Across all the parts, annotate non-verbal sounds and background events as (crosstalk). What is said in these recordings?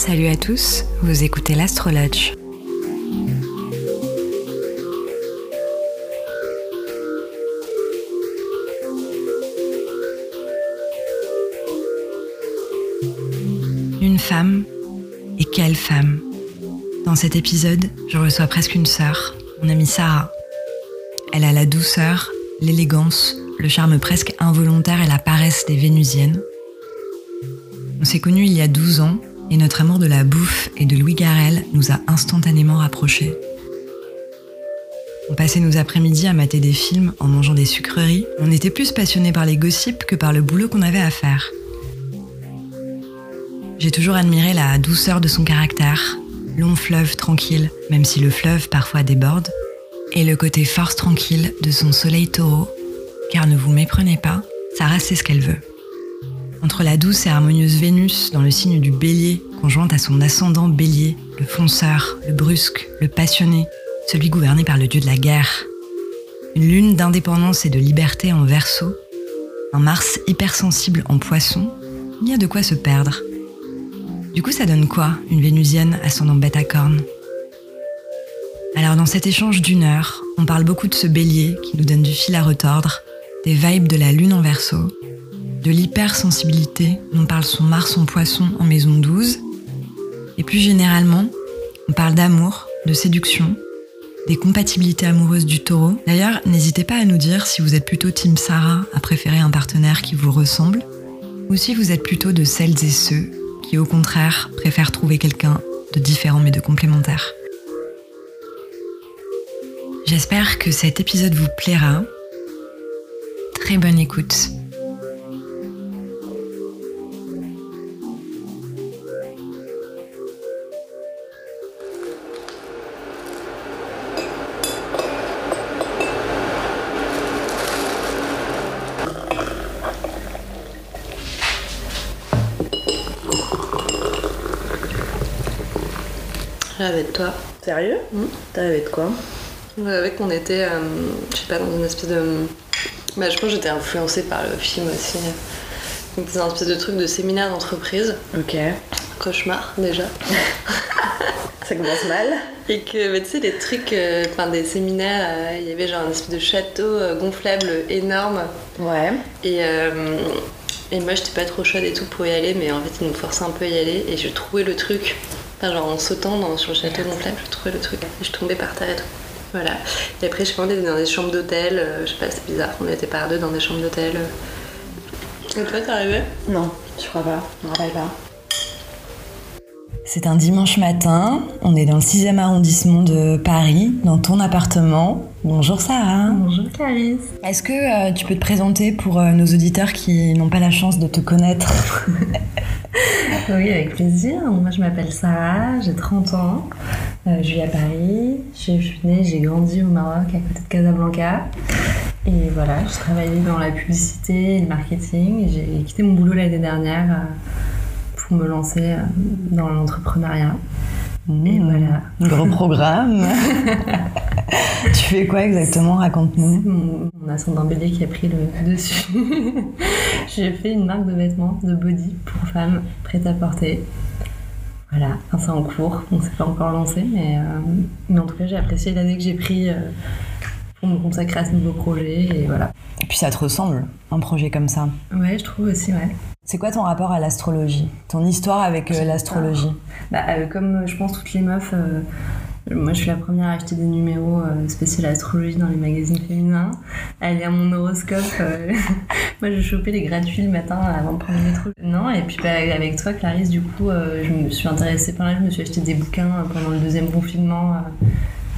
Salut à tous, vous écoutez l'Astrologe. Une femme, et quelle femme? Dans cet épisode, je reçois presque une sœur, mon amie Sarah. Elle a la douceur, l'élégance, le charme presque involontaire et la paresse des Vénusiennes. On s'est connus il y a 12 ans et notre amour de la bouffe et de Louis Garrel nous a instantanément rapprochés. On passait nos après-midi à mater des films en mangeant des sucreries. On était plus passionnés par les gossips que par le boulot qu'on avait à faire. J'ai toujours admiré la douceur de son caractère, long fleuve tranquille, même si le fleuve parfois déborde, et le côté force tranquille de son soleil taureau, car ne vous méprenez pas, Sarah sait ce qu'elle veut. Entre la douce et harmonieuse Vénus dans le signe du bélier, conjointe à son ascendant bélier, le fonceur, le brusque, le passionné, celui gouverné par le dieu de la guerre. Une lune d'indépendance et de liberté en verso, un Mars hypersensible en poisson, il y a de quoi se perdre. Du coup, ça donne quoi, une vénusienne ascendant bête à cornes Alors, dans cet échange d'une heure, on parle beaucoup de ce bélier qui nous donne du fil à retordre, des vibes de la lune en verso, de l'hypersensibilité dont parle son Mars en poisson en maison 12, et plus généralement, on parle d'amour, de séduction, des compatibilités amoureuses du taureau. D'ailleurs, n'hésitez pas à nous dire si vous êtes plutôt Team Sarah à préférer un partenaire qui vous ressemble, ou si vous êtes plutôt de celles et ceux qui, au contraire, préfèrent trouver quelqu'un de différent mais de complémentaire. J'espère que cet épisode vous plaira. Très bonne écoute. Toi. Sérieux? Mm. T'as rêvé de quoi? Je rêvais qu'on était, euh, je sais pas, dans une espèce de. Bah, je pense que j'étais influencée par le film aussi. Donc, c'est un espèce de truc de séminaire d'entreprise. Ok. Cauchemar, déjà. (laughs) Ça commence mal. Et que, bah, tu sais, les trucs, euh, enfin, des séminaires, euh, il y avait genre un espèce de château euh, gonflable énorme. Ouais. Et, et moi, j'étais pas trop chaude et tout pour y aller, mais en fait, ils nous forçaient un peu à y aller. Et je trouvais le truc. Enfin, genre en sautant dans, sur le château gonflable, je trouvais le truc. Et je tombais par terre et tout. Voilà. Et après, je sais pas, on était dans des chambres d'hôtel. euh, je sais pas, c'est bizarre. On était par deux dans des chambres d'hôtel. Et toi, t'es arrivé Non, je crois pas. Je me rappelle pas. C'est un dimanche matin, on est dans le 6e arrondissement de Paris, dans ton appartement. Bonjour Sarah. Bonjour, Clarisse. Est-ce que euh, tu peux te présenter pour euh, nos auditeurs qui n'ont pas la chance de te connaître? (laughs) Oui, avec plaisir. Moi, je m'appelle Sarah, j'ai 30 ans. Euh, je vis à Paris. Je suis née, j'ai grandi au Maroc, à côté de Casablanca. Et voilà, je travaillais dans la publicité et le marketing. Et J'ai quitté mon boulot l'année dernière pour me lancer euh, dans l'entrepreneuriat. Et voilà. (laughs) Gros programme. (laughs) tu fais quoi exactement? Raconte-nous. Mon, mon ascendant bélier qui a pris le (laughs) dessus. j'ai fait une marque de vêtements, de body pour femmes prêtes à porter. Voilà, enfin, c'est en cours, on s'est pas encore lancé, mais, euh, mais en tout cas j'ai apprécié l'année que j'ai pris euh, pour me consacrer à ce nouveau projet et voilà. Et puis ça te ressemble, un projet comme ça. Ouais, je trouve aussi, ouais. C'est quoi ton rapport à l'astrologie? Ton histoire avec euh, l'astrologie? Bah, euh, comme euh, je pense toutes les meufs, euh, moi je suis la première à acheter des numéros spéciaux astrologie dans les magazines féminins, à lire mon horoscope. (laughs) moi je chopais les gratuits le matin avant de prendre le métro. Non, et puis bah, avec toi Clarisse, du coup, je me suis intéressée par là, je me suis acheté des bouquins pendant le deuxième confinement.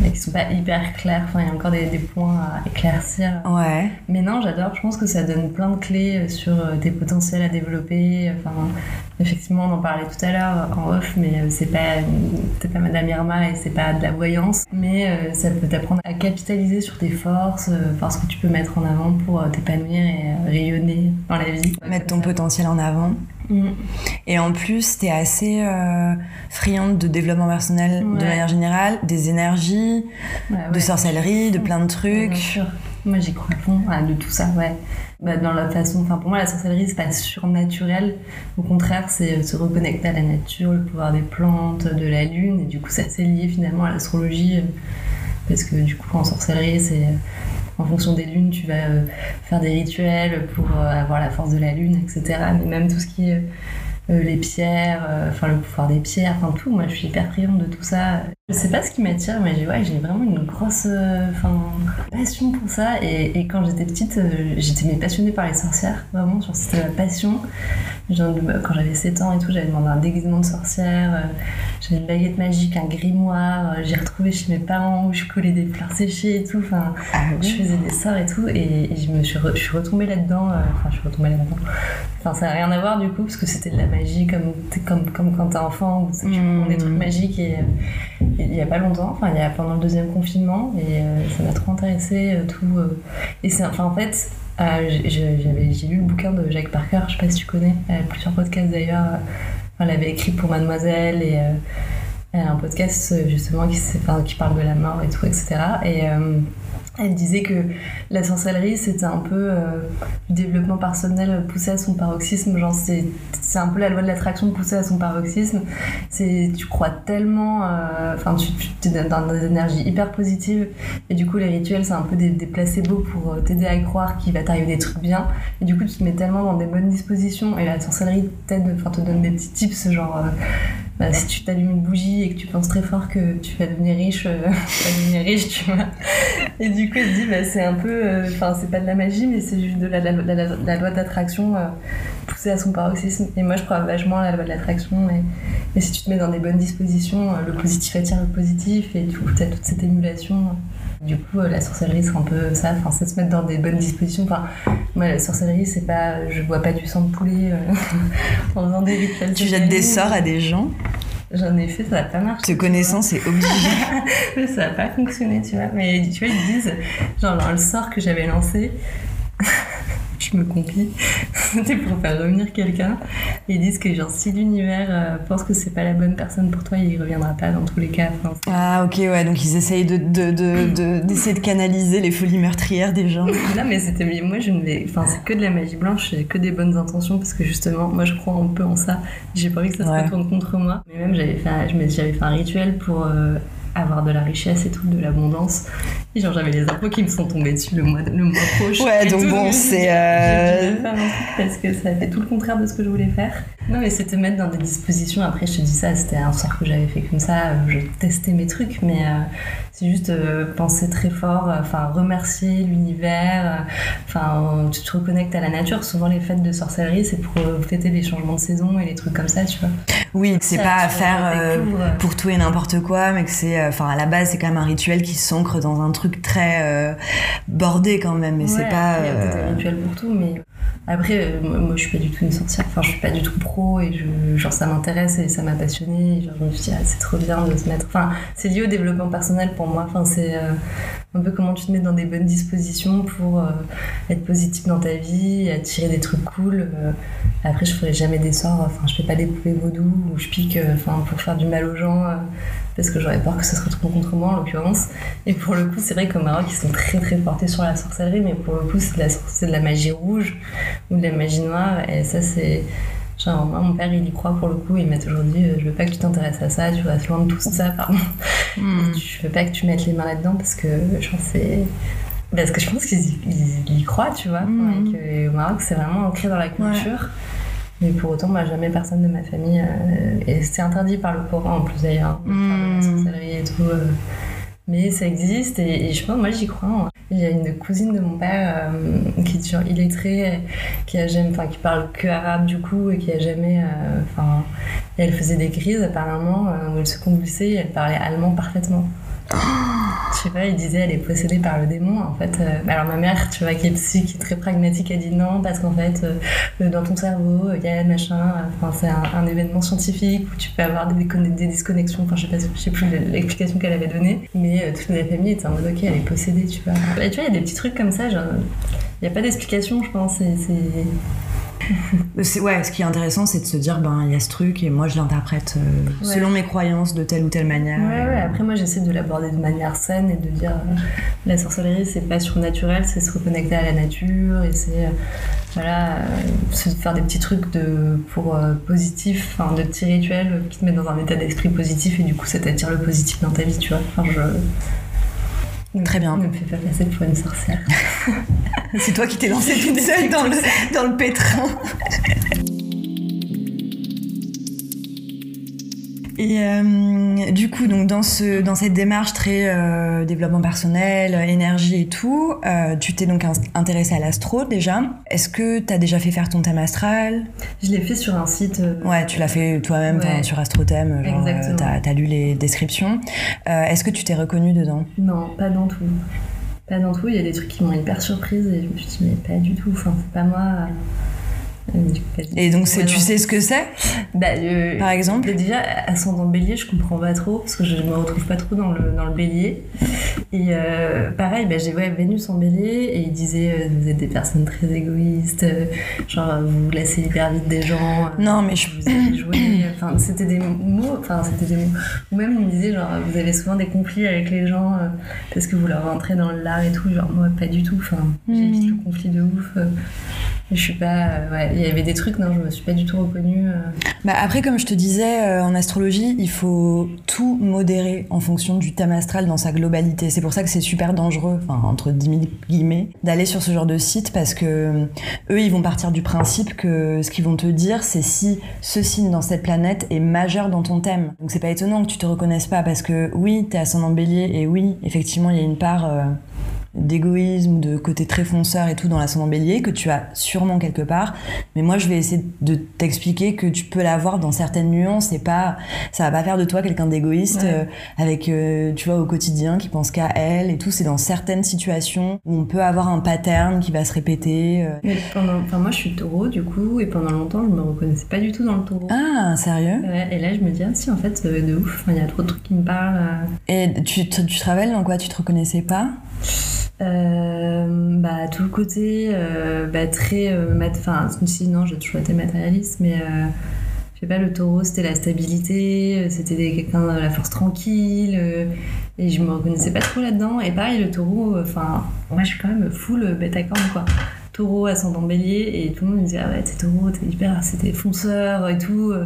Euh, mais qui sont pas hyper clairs, enfin il y a encore des, des points à éclaircir. Ouais. Mais non, j'adore. Je pense que ça donne plein de clés euh, sur euh, tes potentiels à développer. Enfin, effectivement, on en parlait tout à l'heure en off, mais euh, c'est pas, c'est pas Madame Irma et c'est pas de la voyance. Mais euh, ça peut t'apprendre à capitaliser sur tes forces, euh, voir ce que tu peux mettre en avant pour euh, t'épanouir et euh, rayonner dans la vie. Mettre ton potentiel en avant. Mm. Et en plus, t'es assez euh, friande de développement personnel de manière générale, des énergies, Ouais, de sorcellerie, de plein de trucs. bien sûr. Moi, j'y crois fond, ah, de tout ça, ouais. Bah, dans la façon, enfin, pour moi, la sorcellerie, c'est pas surnaturel. Au contraire, c'est se reconnecter à la nature, le pouvoir des plantes, de la lune, et du coup, ça c'est lié finalement à l'astrologie, euh, parce que du coup, en sorcellerie, c'est en fonction des lunes, tu vas euh, faire des rituels pour euh, avoir la force de la lune, etc. Mais même tout ce qui est euh, les pierres, enfin le pouvoir des pierres, enfin tout. Moi, je suis hyper friande de tout ça. Je sais pas ce qui m'attire, mais j'ai ouais, vraiment une grosse euh, passion pour ça. Et, et quand j'étais petite, j'étais mais passionnée par les sorcières, vraiment. C'était ma passion. Genre, quand j'avais 7 ans et tout, j'avais demandé un déguisement de sorcière. j'avais une baguette magique, un grimoire. j'ai retrouvé chez mes parents où je collais des fleurs séchées et tout. Enfin, Ah je faisais des sorts et tout. Et, et je me suis, re- je suis retombée là-dedans. Enfin, je suis retombée là-dedans. Enfin, ça n'a rien à voir du coup, parce que c'était de la magie comme, comme, comme quand t'es enfant, où tu Mhm. prends des trucs magiques. Et, euh, et il y a pas longtemps, enfin, il y a pendant le deuxième confinement, et euh, ça m'a trop intéressé euh, tout. euh. et c'est, enfin, en fait, euh, j'ai- lu le bouquin de Jacques Parker, je sais pas si tu connais, plusieurs podcasts d'ailleurs. elle avait écrit pour Mademoiselle et elle a un podcast justement qui, qui parle de la mort et tout, etc. Et elle disait que la sorcellerie, c'était un peu euh, du développement personnel poussé à son paroxysme. Genre, c'est un peu la loi de l'attraction poussée à son paroxysme. C'est Tu crois tellement. euh, Enfin, tu, es dans des énergies hyper positives. Et du coup, les rituels, c'est un peu des, placebos pour euh, t'aider à croire qu'il va t'arriver des trucs bien. Et du coup, tu te mets tellement dans des bonnes dispositions. Et la sorcellerie t'aide, enfin, te donne des petits tips, genre. euh, bah, si tu t'allumes une bougie et que tu penses très fort que tu vas devenir riche, (laughs) tu vas devenir riche, tu vois. Coup, elle dit, bah, c'est un peu, euh, enfin, c'est pas de la magie, mais c'est juste de la, la, la- la- la loi d'attraction euh, poussée à son paroxysme. Et moi, je crois vachement à la loi de l'attraction. Et, et si tu te mets dans des bonnes dispositions, euh, le positif attire le positif, et du coup, t'as toute cette émulation. Du coup, euh, la sorcellerie, c'est un peu ça, enfin, c'est se mettre dans des bonnes dispositions. Enfin, moi, la sorcellerie, c'est pas, je bois pas du sang de poulet euh, (laughs) en faisant des rituels. Tu jettes des sorts à des gens? J'en ai fait, ça n'a pas marché. Te connaissant, c'est obligé. (laughs) Mais ça n'a pas fonctionné, tu vois. Mais tu vois, ils disent, genre, dans le sort que j'avais lancé, je me complie, (laughs) c'était pour faire revenir quelqu'un. Ils disent que, genre, si l'univers euh, pense que c'est pas la bonne personne pour toi, il reviendra pas dans tous les cas. Enfin, Ah, ok, ouais, donc ils essayent de, de, de, de- d'essayer de canaliser les folies meurtrières des gens. (laughs) Non, mais c'était. Moi, je ne vais. Enfin, c'est que de la magie blanche, j'ai que des bonnes intentions parce que justement, moi, je crois un peu en ça. J'ai pas envie que ça se retourne contre moi. Mais même, j'avais fait, j'avais fait un rituel pour euh, avoir de la richesse et tout, de l'abondance. Et genre, j'avais les impôts qui me sont tombés dessus le mois, le mois prochain. Ouais, donc tout. bon, c'est, euh, parce que ça fait tout le contraire de ce que je voulais faire. Non, mais c'était mettre dans des dispositions. Après, je te dis ça, c'était un sort que j'avais fait comme ça. Je testais mes trucs, mais euh, c'est juste euh, penser très fort, enfin remercier l'univers, enfin tu te reconnectes à la nature. Souvent les fêtes de sorcellerie, c'est pour fêter les changements de saison et les trucs comme ça, tu vois. Oui, c'est pas à faire pour tout et n'importe quoi, mais que c'est, euh, enfin, à la base, c'est quand même un rituel qui s'ancre dans un truc très euh, bordé quand même, mais c'est pas. après, Il y a peut-être euh, un rituel pour tout, mais après, euh, moi, moi, je suis pas du tout une sorcière. Enfin, je suis pas du tout pro et je, genre ça m'intéresse et ça m'a passionné. Genre, je me suis dit, ah, c'est trop bien de se mettre. Enfin, c'est lié au développement personnel pour moi. Enfin, c'est euh, un peu comment tu te mets dans des bonnes dispositions pour euh, être positif dans ta vie, attirer des trucs cool. Après, je ferai jamais des sorts. Enfin, je fais pas des poupées vaudou ou je pique enfin, pour faire du mal aux gens. parce que j'aurais peur que ça se retourne contre moi en l'occurrence. Et pour le coup, c'est vrai qu'au Maroc, ils sont très très portés sur la sorcellerie, mais pour le coup, c'est de la, de la magie rouge ou de la magie noire. Et ça, c'est. Genre, moi, mon père, il y croit pour le coup. Il m'a toujours dit euh, Je veux pas que tu t'intéresses à ça, tu restes loin de tout ça, pardon. hmm. (laughs) Je veux pas que tu mettes les mains là-dedans parce que c'est. Parce que je pense qu'ils y, y croient, tu vois. Et que au Maroc, c'est vraiment ancré dans la culture. Mais pour autant, moi, jamais personne de ma famille. euh, et c'est interdit par le Coran en plus d'ailleurs, faire de la Mhm. sorcellerie et tout. euh. Mais ça existe et, je pense, moi, j'y crois. hein. Il y a une cousine de mon père euh, qui est genre illettrée, qui a jamais, qui parle que arabe du coup et qui a jamais, euh, elle faisait des crises apparemment euh, où elle se convulsait et elle parlait allemand parfaitement. Je sais pas, il disait elle est possédée par le démon. En fait, euh, alors ma mère, tu vois, qui est psy, qui est très pragmatique, a dit non parce qu'en fait, euh, dans ton cerveau, il y a machin. euh, Enfin, c'est un, événement scientifique où tu peux avoir des, des disconnexions. Enfin, je sais pas, je sais plus l'explication qu'elle avait donnée, mais euh, toute la famille était en mode ok, elle est possédée, tu vois. Et tu vois, il y a des petits trucs comme ça, genre, il n'y a pas d'explication, je pense. C'est- (laughs) ouais, ce qui est intéressant, c'est de se dire, ben, il y a ce truc et moi je l'interprète euh, Ouais. selon mes croyances de telle ou telle manière. Ouais, ouais, après moi j'essaie de l'aborder de manière saine et de dire euh, la sorcellerie c'est pas surnaturel, c'est se reconnecter à la nature et c'est euh, voilà, euh, se faire des petits trucs de, pour euh, positif, enfin de petits rituels qui te mettent dans un état d'esprit positif et du coup ça t'attire le positif dans ta vie, tu vois. Enfin, je... Très bien. Ne me fais pas passer pour une sorcière. (laughs) C'est toi qui t'es lancée toute seule dans le, dans le pétrin. (laughs) Et euh, du coup, donc dans, ce, dans cette démarche très euh, développement personnel, énergie et tout, euh, tu t'es donc in- intéressée à l'astro déjà. Est-ce que tu as déjà fait faire ton thème astral? Je l'ai fait sur un site. Ouais, tu l'as fait toi-même Ouais. sur Astrothème, genre Exactement. t'as as lu les descriptions. Est-ce que tu t'es reconnue dedans? Non, pas dans tout. Pas dans tout. Il y a des trucs qui m'ont hyper surprise et je me suis dit, mais pas du tout. Enfin, c'est pas moi. Euh, Et donc c'est- tu sais ce que c'est? Bah, le- Par exemple? mais déjà, ascendant bélier, je comprends pas trop parce que je me retrouve pas trop dans le, dans le bélier. Et euh, pareil, bah, j'ai ouais, Vénus en bélier et il disait euh, vous êtes des personnes très égoïstes, euh, genre vous vous laissez hyper vite des gens. Non, mais je- Vous avez joué. Enfin, c'était des mots, enfin, c'était des mots. Ou même il me disait genre vous avez souvent des conflits avec les gens parce que vous leur rentrez dans l'art et tout. Genre moi, pas du tout. Enfin, j'évite Mhm. le conflit de ouf. Je suis pas. euh, il y avait des trucs, non, je me suis pas du tout reconnue. euh. Bah après, comme je te disais, euh, en astrologie, il faut tout modérer en fonction du thème astral dans sa globalité. C'est pour ça que c'est super dangereux, enfin, entre 10 000 guillemets, d'aller sur ce genre de site parce que eux, ils vont partir du principe que ce qu'ils vont te dire, c'est si ce signe dans cette planète est majeur dans ton thème. Donc c'est pas étonnant que tu te reconnaisses pas parce que oui, t'es ascendant bélier et oui, effectivement, il y a une part... d'égoïsme, de côté très fonceur et tout dans l'ascendant bélier que tu as sûrement quelque part. Mais moi, je vais essayer de t'expliquer que tu peux l'avoir dans certaines nuances et pas, ça va pas faire de toi quelqu'un d'égoïste Ouais. euh, avec, euh, tu vois, au quotidien qui pense qu'à elle et tout. C'est dans certaines situations où on peut avoir un pattern qui va se répéter. euh. Mais pendant, enfin moi je suis taureau du coup et pendant longtemps je me reconnaissais pas du tout dans le taureau. Ah, sérieux? Ouais, et là je me dis ah si en fait euh, de ouf, il y a trop de trucs qui me parlent. Et tu, tu, tu te rappelles dans quoi? Tu te reconnaissais pas? Euh, bah tout le côté euh, bah, très euh, enfin si non j'ai toujours été matérialiste mais euh, je sais pas le taureau c'était la stabilité euh, c'était quelqu'un de la force tranquille et je me reconnaissais pas trop là-dedans et pareil le taureau enfin moi je suis quand même full bête à cornes quoi taureau ascendant bélier et tout le monde me disait ah ouais t'es taureau t'es hyper c'était fonceur et tout euh.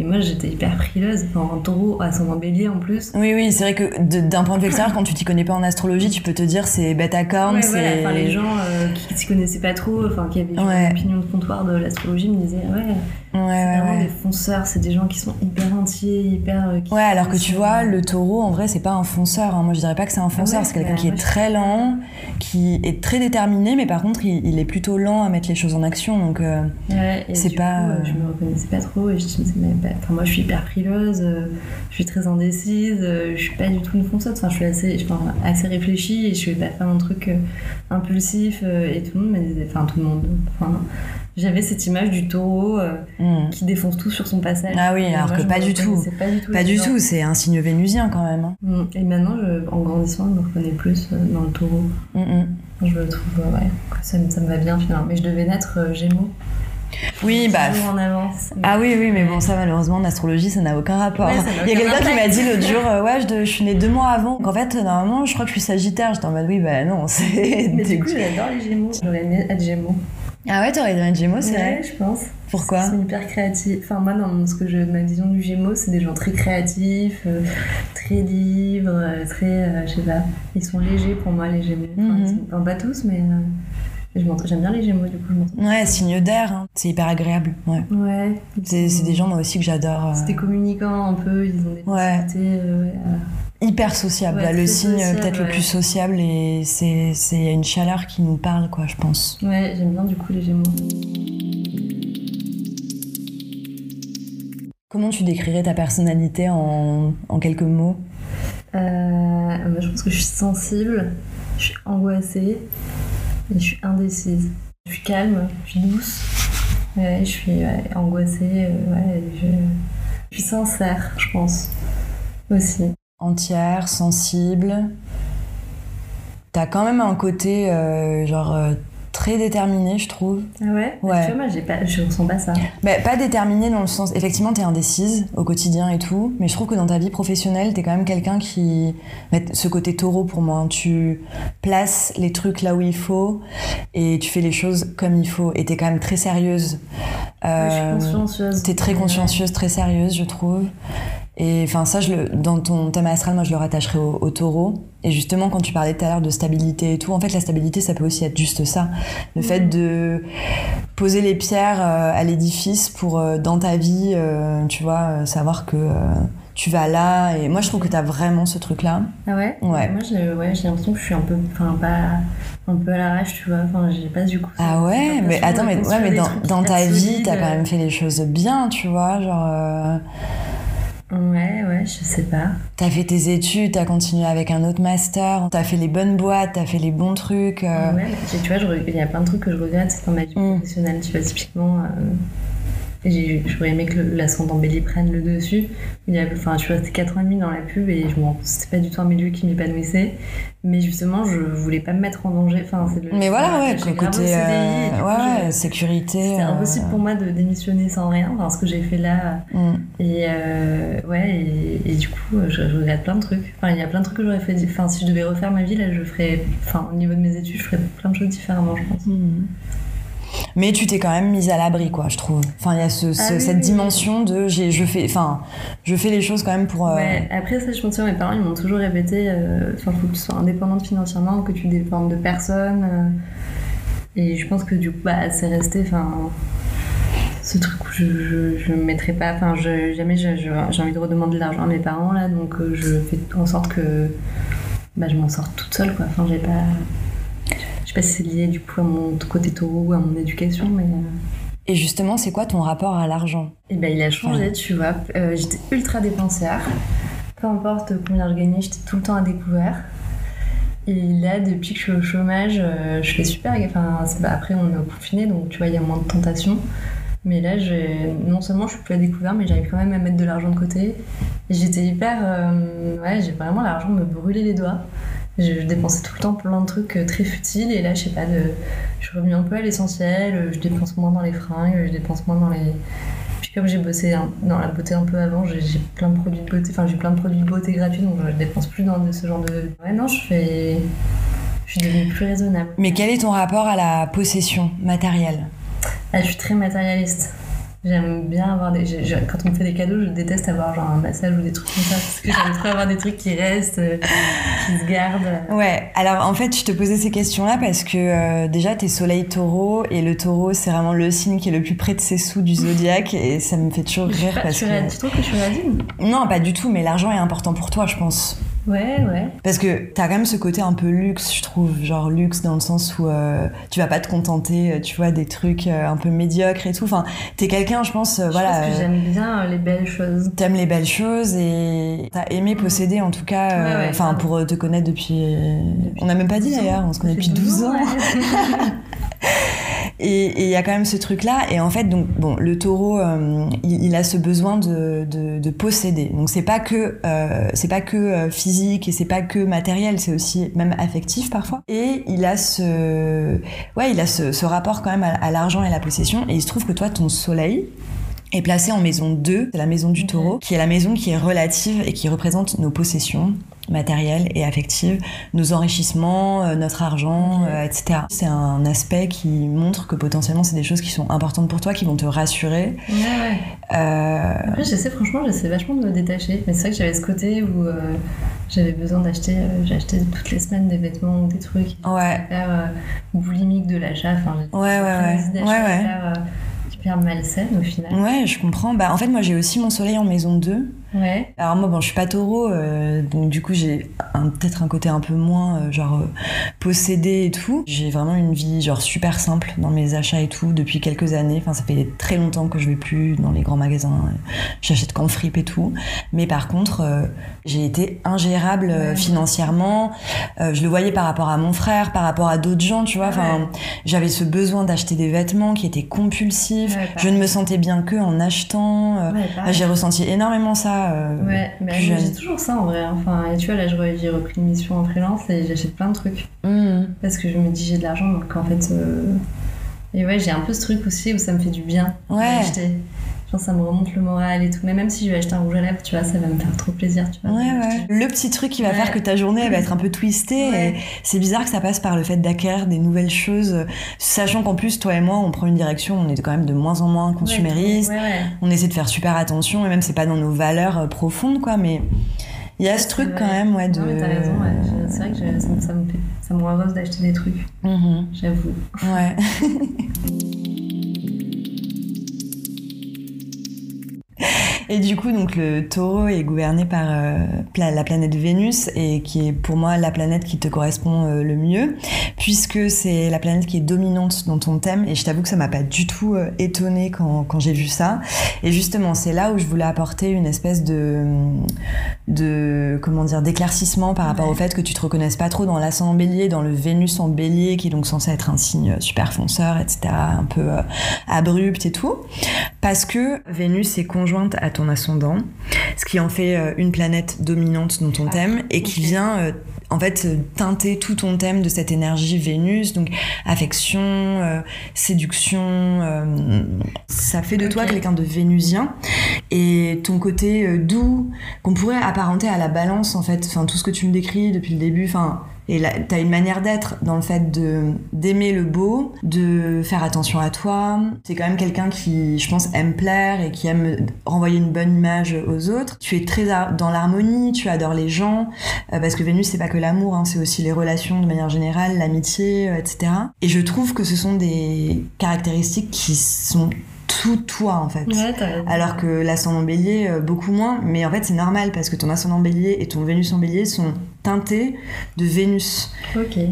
et moi j'étais hyper frileuse enfin, en taureau ascendant bélier en plus Oui, oui, c'est vrai que d'un point de vue extérieur, quand tu t'y connais pas en astrologie, tu peux te dire c'est bête à cornes, Ouais, c'est. enfin, les gens euh, qui s'y connaissaient pas trop, enfin qui avaient Ouais. une opinion de comptoir de l'astrologie me disaient ouais, Ouais, c'est ouais, vraiment ouais. des fonceurs, c'est des gens qui sont hyper entiers, hyper. euh, Ouais, alors que tu vois, le taureau, en vrai, c'est pas un fonceur. hein. Moi, je dirais pas que c'est un fonceur. ouais, c'est quelqu'un bah, qui est très lent, qui est très déterminé, mais par contre, il, il est plutôt lent à mettre les choses en action. Donc, euh, Ouais, c'est pas, coup, euh, je me reconnaissais pas trop et je me disais, mais bah, moi je suis hyper frileuse, euh, je suis très indécise, euh, je suis pas du tout une fonceuse, enfin, je suis assez, enfin, assez réfléchie et je vais pas faire mon truc impulsif et tout le monde me disait, enfin tout le monde, enfin, j'avais cette image du taureau hmm. qui défonce tout sur son passage. Ah oui, alors moi, que je pas du tout. Pas du tout. pas du là-dedans. tout. C'est un signe vénusien quand même. hein. Mm. Et maintenant, je- en grandissant, je me reconnais plus dans le taureau. Hmm, hmm. Je trouve, euh, ouais, que ça, me- ça me va bien finalement. Mais je devais naître euh, Gémeaux. Oui, bah. En avance. Ah oui, oui, mais bon, ça malheureusement en astrologie, ça n'a aucun rapport. Ouais, Il y a quelqu'un qui m'a dit l'autre jour, euh, ouais, je, je suis née deux mois avant. Donc en fait, normalement, je crois que je suis Sagittaire. J'étais en mode, oui, bah non, (laughs) c'est. Mais du coup, j'adore les Gémeaux. J'aurais aimé être Gémeaux. Ah ouais, t'aurais dû être Gémeaux, c'est Ouais, vrai. je pense. Pourquoi Ils sont hyper créatifs. Enfin, moi, dans ce que je, ma vision du Gémeaux, c'est des gens très créatifs, euh, très libres, euh, très. euh, je sais pas. Ils sont légers pour moi, les Gémeaux. Enfin, sont- enfin, pas tous, mais. J'aime bien les Gémeaux, du coup, je. Ouais, signe d'air. hein. C'est hyper agréable. Ouais. Ouais. C'est c'est des gens moi aussi que j'adore. euh, C'est des communicants un peu, ils ont des Ouais. euh, hyper sociable. Ouais, Là, le signe peut-être le plus sociable et c'est c'est il y a une chaleur qui nous parle quoi, je pense. Ouais, j'aime bien du coup les Gémeaux. Comment tu décrirais ta personnalité en, en quelques mots? Euh, moi, je pense que je suis sensible, je suis angoissée et je suis indécise. Je suis calme, je suis douce, ouais, je suis angoissée, euh, ouais, je... je suis sincère, je pense aussi. Entière, sensible. T'as quand même un côté euh, genre euh, très déterminée, je trouve. Ah ouais? Ouais. Tu vois, moi, j'ai pas, je ressens pas ça. Bah, pas déterminée dans le sens. Effectivement, t'es indécise au quotidien et tout, mais je trouve que dans ta vie professionnelle, t'es quand même quelqu'un qui. bah, ce côté taureau pour moi, hein, tu places les trucs là où il faut et tu fais les choses comme il faut. Et t'es quand même très sérieuse. Ouais, je Euh, suis consciencieuse. T'es très consciencieuse, très sérieuse, je trouve. Et enfin, ça, je le, dans ton thème astral, moi, je le rattacherai au, au taureau. Et justement, quand tu parlais tout à l'heure de stabilité et tout, en fait, la stabilité, ça peut aussi être juste ça. Le fait de poser les pierres euh, à l'édifice pour, euh, dans ta vie, euh, tu vois, savoir que tu vas là. Et moi, je trouve que t'as vraiment ce truc-là. Ah ouais? Ouais. Moi, j'ai ouais, l'impression que je suis un peu. Enfin, pas. Un peu à l'arrache, tu vois. Enfin, j'ai pas du coup. Ah ouais, mais attends, mais, ouais, mais dans, ta vie, t'as quand même fait les choses bien, tu vois, genre. euh, Ouais, ouais, je sais pas. T'as fait tes études, t'as continué avec un autre master, t'as fait les bonnes boîtes, t'as fait les bons trucs. euh, Ouais, tu vois, il y a plein de trucs que je regrette dans ma vie Mm. professionnelle. Tu vois, typiquement, euh, j'aurais aimé que l'ascendant bélier prenne le dessus. Il y a, enfin, je suis restée 4 ans et demi dans la pub et je m'en- c'était pas du tout un milieu qui m'épanouissait. Mais justement, je voulais pas me mettre en danger. Enfin, c'est le- Mais voilà, ouais, j'ai côté. CDI, euh, coup, ouais, je- sécurité. C'était euh, impossible pour moi de démissionner sans rien, enfin, ce que j'ai fait là. mm. Et euh, ouais, et, et du coup, je, je regrette plein de trucs. Enfin, il y a plein de trucs que j'aurais fait. Enfin, si je devais refaire ma vie, là, je ferais. Enfin, au niveau de mes études, je ferais plein de choses différemment, je pense. Mais tu t'es quand même mise à l'abri, quoi, je trouve. Enfin, il y a ce, ce- Ah oui, cette oui, dimension de j'ai, je fais, enfin, je fais les choses quand même pour. euh, Ouais, après ça, je pense que mes parents, ils m'ont toujours répété euh, enfin, faut que tu sois indépendante financièrement, que tu dépendes de personne. euh, et je pense que du coup, bah, c'est resté. Enfin, ce truc où je, je, je me mettrais pas. Enfin, je, jamais j'ai envie de redemander de l'argent à mes parents, là, donc euh, je fais en sorte que bah, je m'en sors toute seule, quoi. Enfin, j'ai pas. Je sais pas si c'est lié du coup à mon côté taureau ou à mon éducation, mais. euh, Et justement, c'est quoi ton rapport à l'argent? Et ben il a changé, tu vois. Euh, j'étais ultra dépensière. Peu importe combien je gagnais, j'étais tout le temps à découvert. Et là, depuis que je suis au chômage, euh, je fais super. Enfin, bah, après, on est confiné, donc tu vois, il y a moins de tentations. Mais là, non seulement je suis plus à découvert, mais j'arrive quand même à mettre de l'argent de côté. J'étais hyper. euh, ouais, j'ai vraiment l'argent me brûlait les doigts. Je, dépensais tout le temps plein de trucs euh, très futiles. Et là, je sais pas, de, je suis revenue un peu à l'essentiel. euh, Je dépense moins dans les fringues, je dépense moins dans les. Puis comme j'ai bossé dans la beauté un peu avant, j'ai plein de produits de beauté, enfin j'ai plein de produits de beauté gratuits, donc je dépense plus dans ce genre de. Ouais, non, je fais. Je suis devenue plus raisonnable. Mais quel est ton rapport à la possession matérielle? Ah, je suis très matérialiste. J'aime bien avoir des. je- je- quand on me fait des cadeaux, je déteste avoir genre un massage ou des trucs comme ça, parce que j'aime trop avoir des trucs qui restent, euh, qui se gardent. Ouais, alors en fait, je te posais ces questions-là parce que euh, déjà, t'es soleil taureau et le taureau, c'est vraiment le signe qui est le plus près de ses sous du zodiaque et ça me fait toujours rire pas- parce tu, que. tu trouves que je suis radine Non, pas du tout, mais l'argent est important pour toi, je pense. Ouais, ouais. Parce que t'as quand même ce côté un peu luxe, je trouve. Genre luxe dans le sens où euh, tu vas pas te contenter, euh, tu vois, des trucs euh, un peu médiocres et tout. Enfin, t'es quelqu'un, je pense, euh, Je voilà. pense que euh, j'aime bien les belles choses. T'aimes les belles choses et t'as aimé posséder en tout cas, Ouais, ouais, enfin pour te connaître depuis. On n'a même pas dit 12 ans. d'ailleurs, on se connaît depuis 12 ans. ouais. (laughs) Et il y a quand même ce truc-là. Et en fait, donc, bon, le taureau, euh, il, a ce besoin de, de, de posséder. Donc, c'est pas que, euh, c'est pas que euh, physique et c'est pas que matériel, c'est aussi même affectif parfois. Et il a ce, ouais, il a ce, ce rapport quand même à, à l'argent et à la possession. Et il se trouve que toi, ton soleil, est placé en maison 2, c'est la maison du Ok. taureau, qui est la maison qui est relative et qui représente nos possessions matérielles et affectives, nos enrichissements, euh, notre argent, euh, etc. C'est un aspect qui montre que potentiellement c'est des choses qui sont importantes pour toi, qui vont te rassurer. Ouais, ouais. Euh, Après, j'essaie, franchement, j'essaie vachement de me détacher. Mais c'est vrai que j'avais ce côté où euh, j'avais besoin d'acheter, euh, acheté toutes les semaines des vêtements ou des trucs. ouais. Euh, boulimique de l'achat. Enfin, Ouais, ouais, ouais. Ouais, ouais. Hyper, malsaines au final. Ouais, je comprends. Bah, en fait, moi, j'ai aussi mon soleil en maison 2. Ouais. Alors moi, bon, je suis pas taureau, euh, donc du coup, j'ai peut-être un côté un peu moins, euh, genre, euh, possédé et tout. J'ai vraiment une vie, genre, super simple dans mes achats et tout, depuis quelques années. Enfin, ça fait très longtemps que je vais plus dans les grands magasins. J'achète qu'en fripe et tout. Mais par contre, euh, j'ai été ingérable Ouais. financièrement. Je le voyais par rapport à mon frère, par rapport à d'autres gens, tu vois. Enfin, Ouais. j'avais ce besoin d'acheter des vêtements qui étaient compulsifs. Je ne me sentais bien que en achetant. j'ai ressenti énormément ça ça. euh, Ouais, mais j'ai toujours ça en vrai. Enfin, et tu vois, là, j'ai repris une mission en freelance et j'achète plein de trucs. Mhm. Parce que je me dis, j'ai de l'argent, donc en fait. euh, Et ouais, j'ai un peu ce truc aussi où ça me fait du bien Ouais. d'acheter. Ça me remonte le moral et tout. Mais même si je vais acheter un rouge à lèvres, tu vois, ça va me faire trop plaisir, tu vois. Ouais, ouais. Le petit truc qui va Ouais. faire que ta journée elle va être un peu twistée. Ouais. C'est bizarre que ça passe par le fait d'acquérir des nouvelles choses, sachant qu'en plus, toi et moi, on prend une direction, on est quand même de moins en moins consumériste. On essaie de faire super attention, et même c'est pas dans nos valeurs euh, profondes, quoi. Mais il y a ce truc quand même, ouais, de. Non, mais t'as raison, ouais. C'est vrai que je- ça, me- ça me. Ça me rend heureuse d'acheter des trucs, Mhm. j'avoue. Ouais. (laughs) Et du coup, donc le taureau est gouverné par euh, la planète Vénus et qui est pour moi la planète qui te correspond euh, le mieux, puisque c'est la planète qui est dominante dans ton thème. Et je t'avoue que ça m'a pas du tout euh, étonnée quand, quand j'ai vu ça. Et justement, c'est là où je voulais apporter une espèce de, de comment dire, d'éclaircissement par rapport Ouais. au fait que tu te reconnaisses pas trop dans l'ascendant bélier, dans le Vénus en bélier, qui est donc censé être un signe super fonceur, etc., un peu abrupt et tout. Parce que Vénus est conjointe à ton ascendant, ce qui en fait euh, une planète dominante dans ton Ah, thème et qui vient euh, en fait euh, teinter tout ton thème de cette énergie Vénus, donc affection, euh, séduction. euh, ça fait de toi quelqu'un de vénusien et ton côté euh, doux qu'on pourrait apparenter à la balance en fait. Enfin tout ce que tu me décris depuis le début. Enfin et là, t'as une manière d'être dans le fait de d'aimer le beau, de faire attention à toi. C'est quand même quelqu'un qui, je pense, aime plaire et qui aime renvoyer une bonne image aux autres. Tu es très dans l'harmonie, tu adores les gens, euh, parce que Vénus, c'est pas que l'amour, hein, c'est aussi les relations de manière générale, l'amitié, euh, etc. Et je trouve que ce sont des caractéristiques qui sont tout toi, en fait. Ouais. Alors que l'ascendant bélier, euh, beaucoup moins. Mais en fait, c'est normal parce que ton ascendant bélier et ton Vénus en bélier sont teintés de Vénus.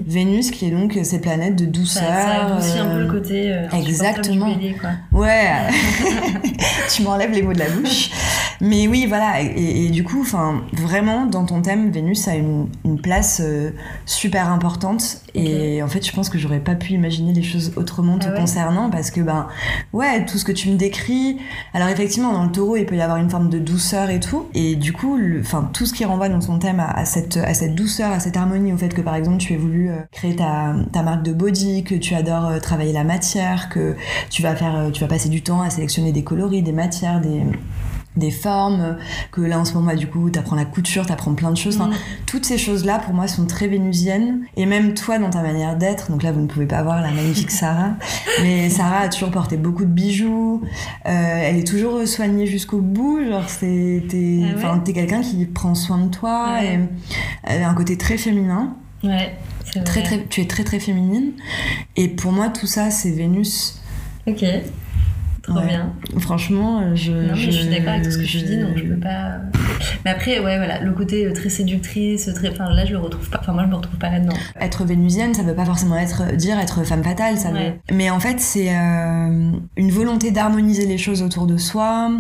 Vénus qui est donc euh, cette planète de douceur. Ça, ça un peu le côté. euh, exactement. du bélier, quoi. Ouais, (laughs) tu m'enlèves les mots de la bouche. Mais oui, voilà. Et, et du coup, enfin, vraiment, dans ton thème, Vénus a une, une place euh, super importante. Et en fait, je pense que j'aurais pas pu imaginer les choses autrement te Ah ouais concernant parce que, ben, ouais, tout ce que tu me décris. Alors, effectivement, dans le taureau, il peut y avoir une forme de douceur et tout. Et du coup, enfin, tout ce qui renvoie dans ton thème à, à cette, à cette douceur, à cette harmonie, au fait que, par exemple, tu aies voulu euh, créer ta, ta marque de body, que tu adores euh, travailler la matière, que tu vas faire, tu vas passer du temps à sélectionner des coloris, des matières, des des formes, que là en ce moment bah, du coup t'apprends la couture, t'apprends plein de choses. Enfin, Mm. toutes ces choses-là pour moi sont très vénusiennes et même toi dans ta manière d'être. Donc là vous ne pouvez pas voir la magnifique Sarah, (laughs) mais Sarah a toujours porté beaucoup de bijoux. Euh, elle est toujours soignée jusqu'au bout. Genre c'est t'es, Ah ouais quelqu'un qui prend soin de toi Ouais. et elle a un côté très féminin. Ouais, vrai. Très, très, tu es très très féminine et pour moi tout ça c'est Vénus. Ok. Trop Ouais. bien. Franchement, je. Non, mais je, suis d'accord avec tout ce que je- dis, donc je peux pas. Mais après, ouais, voilà, le côté euh, très séductrice, très. Enfin, là, je le retrouve pas. Enfin, moi, je me retrouve pas là-dedans. Être vénusienne, ça veut pas forcément être dire être femme fatale, ça Ouais. veut. Mais en fait, c'est euh, une volonté d'harmoniser les choses autour de soi,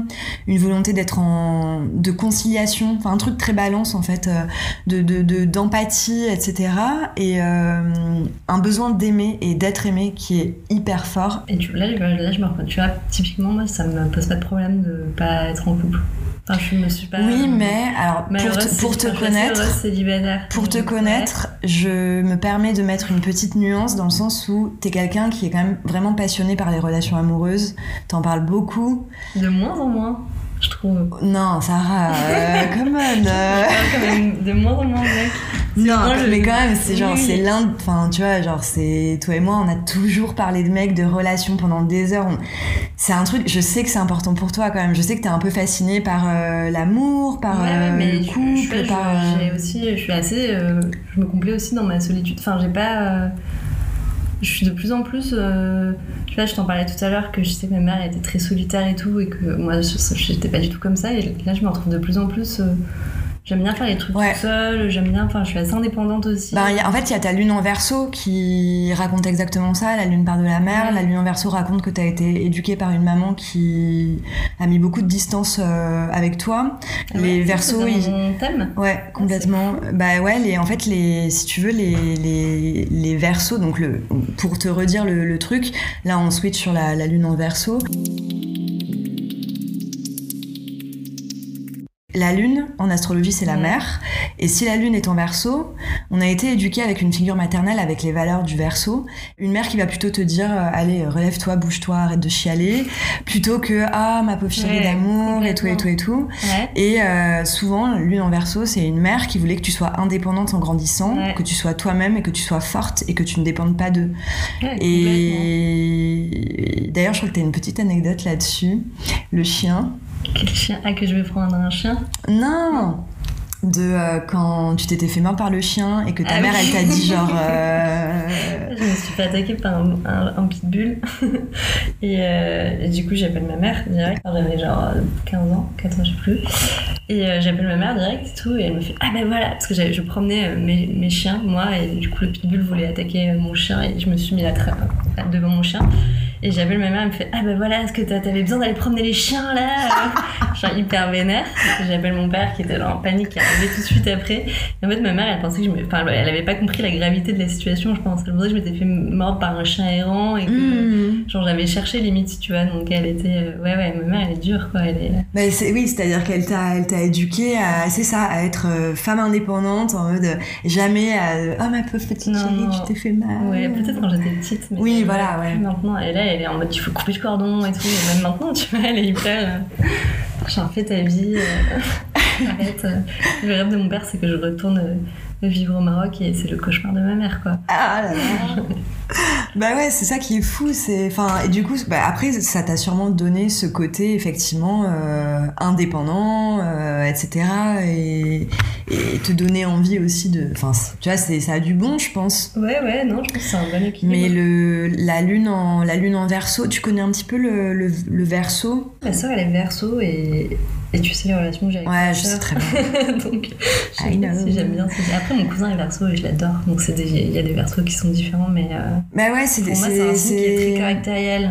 une volonté d'être en de conciliation, enfin un truc très balance en fait, euh, de de- de- d'empathie, etc. Et euh, un besoin d'aimer et d'être aimé qui est hyper fort. Et tu, là, je- là, je me. Tu vois, typiquement, moi, ça me pose pas de problème de pas être en couple. Enfin, je me suis pas. Oui, mais alors pour te, pour connaître. célibataire. Pour te connaître, je me permets de mettre une petite nuance dans le sens où t'es quelqu'un qui est quand même vraiment passionné par les relations amoureuses. T'en parles beaucoup. De moins en moins, je trouve. Non, Sarah, euh, (laughs) come on. euh. Même, de moins en moins, mec. Non, je- mais quand même, c'est genre, Oui, c'est l'un. Enfin, tu vois, genre, c'est. Toi et moi, on a toujours parlé de mecs, de relations pendant des heures. On- C'est un truc, je sais que c'est important pour toi quand même. Je sais que t'es un peu fasciné par euh, l'amour, par ouais, ouais, euh, mais le je- couple, je, je- par. j'ai aussi, je suis assez, je me complais aussi dans ma solitude. Enfin, j'ai pas, euh, je suis de plus en plus, euh, tu vois, je t'en parlais tout à l'heure que je sais que ma mère était très solitaire et tout, et que moi, j'étais pas du tout comme ça. Et là, je me retrouve de plus en plus. J'aime bien faire les trucs Ouais. toute seule, j'aime bien, enfin je suis assez indépendante aussi. A- en fait, il y a ta lune en verso qui raconte exactement ça, la lune part de la mer. Ouais. La lune en verso raconte que tu as été éduquée par une maman qui a mis beaucoup de distance euh, avec toi. Ah ouais, les versos, ils... thème. Ouais, complètement. Bah ouais, les, en fait, les, si tu veux, les, les, les versos, donc le, pour te redire le, le truc, là on switch sur la, la lune en verso. La lune, en astrologie, c'est la Ouais. mère. Et si la lune est en verso, on a été éduqué avec une figure maternelle avec les valeurs du verso. Une mère qui va plutôt te dire, euh, allez, relève-toi, bouge-toi, arrête de chialer, plutôt que, ah, ma pauvre chérie Ouais, d'amour, et tout, et tout, et tout. Ouais. Et euh, souvent, lune en verso, c'est une mère qui voulait que tu sois indépendante en grandissant, Ouais. que tu sois toi-même et que tu sois forte et que tu ne dépendes pas d'eux. Et d'ailleurs, je crois que tu as une petite anecdote là-dessus. Le chien. Quel chien Ah, que je vais prendre un chien Non De euh, quand tu t'étais fait mort par le chien et que ta Ah mère, oui. elle t'a dit genre. euh, (laughs) Je me suis fait attaquer par un, un- un pitbull. (laughs) et, euh, et du coup, j'appelle ma mère direct. Alors, J'avais genre euh, 15 ans, 14 ans, je sais plus. Et j'appelle ma mère direct et tout. Et elle me fait Ah ben voilà Parce que je promenais mes, mes chiens, moi. Et du coup, le pitbull voulait attaquer mon chien. Et je me suis mis à tra- à- devant mon chien. Et j'appelle ma mère, elle me fait Ah ben voilà, est-ce que t'a- t'avais besoin d'aller promener les chiens là suis hyper vénère. J'appelle mon père qui était là en panique, qui est arrivé tout de suite après. Et en fait, ma mère, elle pensait que je me. Enfin, elle avait pas compris la gravité de la situation, je pense. Elle pensait que je m'étais fait mordre par un chien errant et que. hmm. Genre, j'avais cherché limite, tu vois. Donc, elle était. euh, Ouais, ouais, ma mère, elle est dure, quoi. Elle est. Bah, c'est- oui, c'est-à-dire qu'elle t'a, elle t'a éduqué à, c'est ça, à être euh, femme indépendante en mode euh, jamais à oh ma pauvre petite chérie, tu t'es fait mal. Ouais, peut-être quand j'étais petite. Mais Oui, elle- voilà, ouais. Maintenant, et là, elle est en mode il faut couper le cordon et tout. Et même maintenant, tu vois, elle est hyper. euh, Genre, fais ta vie. euh, (laughs) Arrête. euh. Le rêve de mon père, c'est que je retourne euh, vivre au Maroc et c'est le cauchemar de ma mère, quoi. Ah là là. (laughs) bah ouais, c'est ça qui est fou. C'est, enfin, et du coup, bah, après, ça t'a sûrement donné ce côté effectivement euh, indépendant, euh, etc. Et, et te donner envie aussi de, enfin, tu vois, c'est, ça a du bon, je pense. Ouais, ouais, non, je pense que c'est un bon équilibre. Mais le, la lune en, la lune en verso, tu connais un petit peu le, le, le verso? Ma soeur, elle est verso et, et tu sais les relations que j'ai avec Ouais, ma je sais très bien. (laughs) donc, je I sais pas know. si j'aime bien. Après, mon cousin est verso et je l'adore. Donc, des- il y a des versos qui sont différents, mais euh, Bah ouais, c'est pour moi, c'est un signe qui est très caractériel.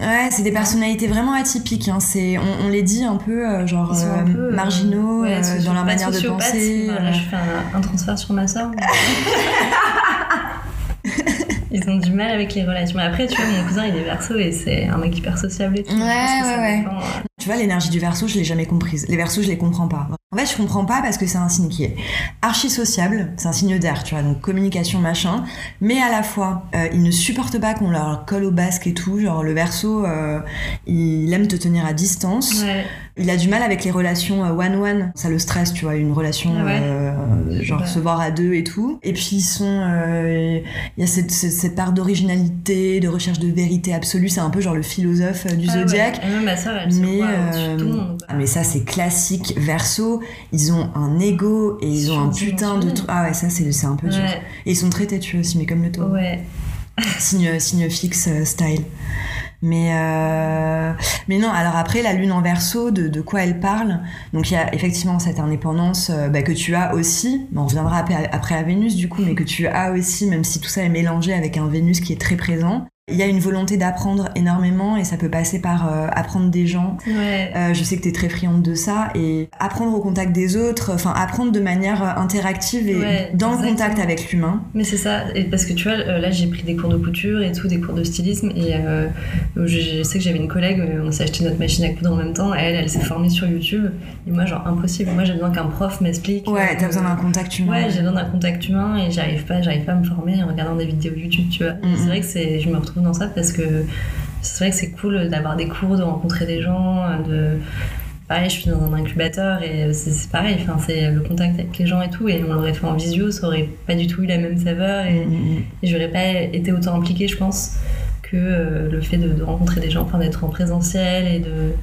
Ouais, c'est des personnalités vraiment atypiques. Hein. C'est, on, on les dit un peu euh, genre un euh, peu, marginaux ouais, dans leur manière de penser. Enfin, là, euh. je fais un, un transfert sur ma soeur. (laughs) Ils ont du mal avec les relations. Mais après, tu vois, mon cousin, il est verso et c'est un mec hyper sociable et tout. Ouais, ouais, ouais. dépend, euh, Tu vois, l'énergie du verso, je l'ai jamais comprise. Les versos, je les comprends pas. En fait, je comprends pas parce que c'est un signe qui est archi sociable, c'est un signe d'air, tu vois, donc communication, machin, mais à la fois, euh, il ne supporte pas qu'on leur colle au basque et tout. Genre, le verso, euh, il aime te tenir à distance. Ouais. Il a du mal avec les relations euh, one-one. Ça le stresse, tu vois, une relation ouais. euh, genre Ouais. se voir à deux et tout. Et puis ils sont, il y a cette, cette, cette part d'originalité, de recherche de vérité absolue. C'est un peu genre le philosophe du Ah zodiaque. Elle se Mais, euh, tout le monde. quoi. mais ça c'est classique. Verso, ils ont un ego et ils ont un putain de truc. Ah ouais, ça c'est un peu dur. Et ils sont très têtus aussi, mais comme le taureau. ouais. (laughs) signe, signe fixe euh, style. Mais, euh, mais non, alors après, la lune en verso, de, de quoi elle parle? Donc il y a effectivement cette indépendance euh, bah, que tu as aussi, on reviendra après, après à Vénus du coup, mais que tu as aussi, même si tout ça est mélangé avec un Vénus qui est très présent. Il y a une volonté d'apprendre énormément et ça peut passer par euh, apprendre des gens. Ouais. Euh, je sais que tu es très friande de ça et apprendre au contact des autres, enfin apprendre de manière euh, interactive et Ouais, dans le contact avec l'humain. Mais c'est ça, et parce que tu vois, là j'ai pris des cours de couture et tout, des cours de stylisme, et euh, je, je sais que j'avais une collègue, on s'est acheté notre machine à coudre en même temps, elle, elle s'est formée sur YouTube, et moi, genre, impossible. Moi, j'ai besoin qu'un prof m'explique. Ouais, t'as besoin d'un contact humain. Ouais, j'ai besoin d'un contact humain et j'arrive pas, j'arrive pas à me former en regardant des vidéos YouTube, tu vois. Et Mhm. C'est vrai que c'est, je me retrouve dans ça parce que c'est vrai que c'est cool d'avoir des cours, de rencontrer des gens, de pareil, je suis dans un incubateur et c'est, pareil, enfin c'est le contact avec les gens et tout et on l'aurait fait en visio, ça aurait pas du tout eu la même saveur et, Mm, mm, mm. et j'aurais pas été autant impliquée, je pense, que euh, le fait de, de rencontrer des gens, enfin d'être en présentiel et de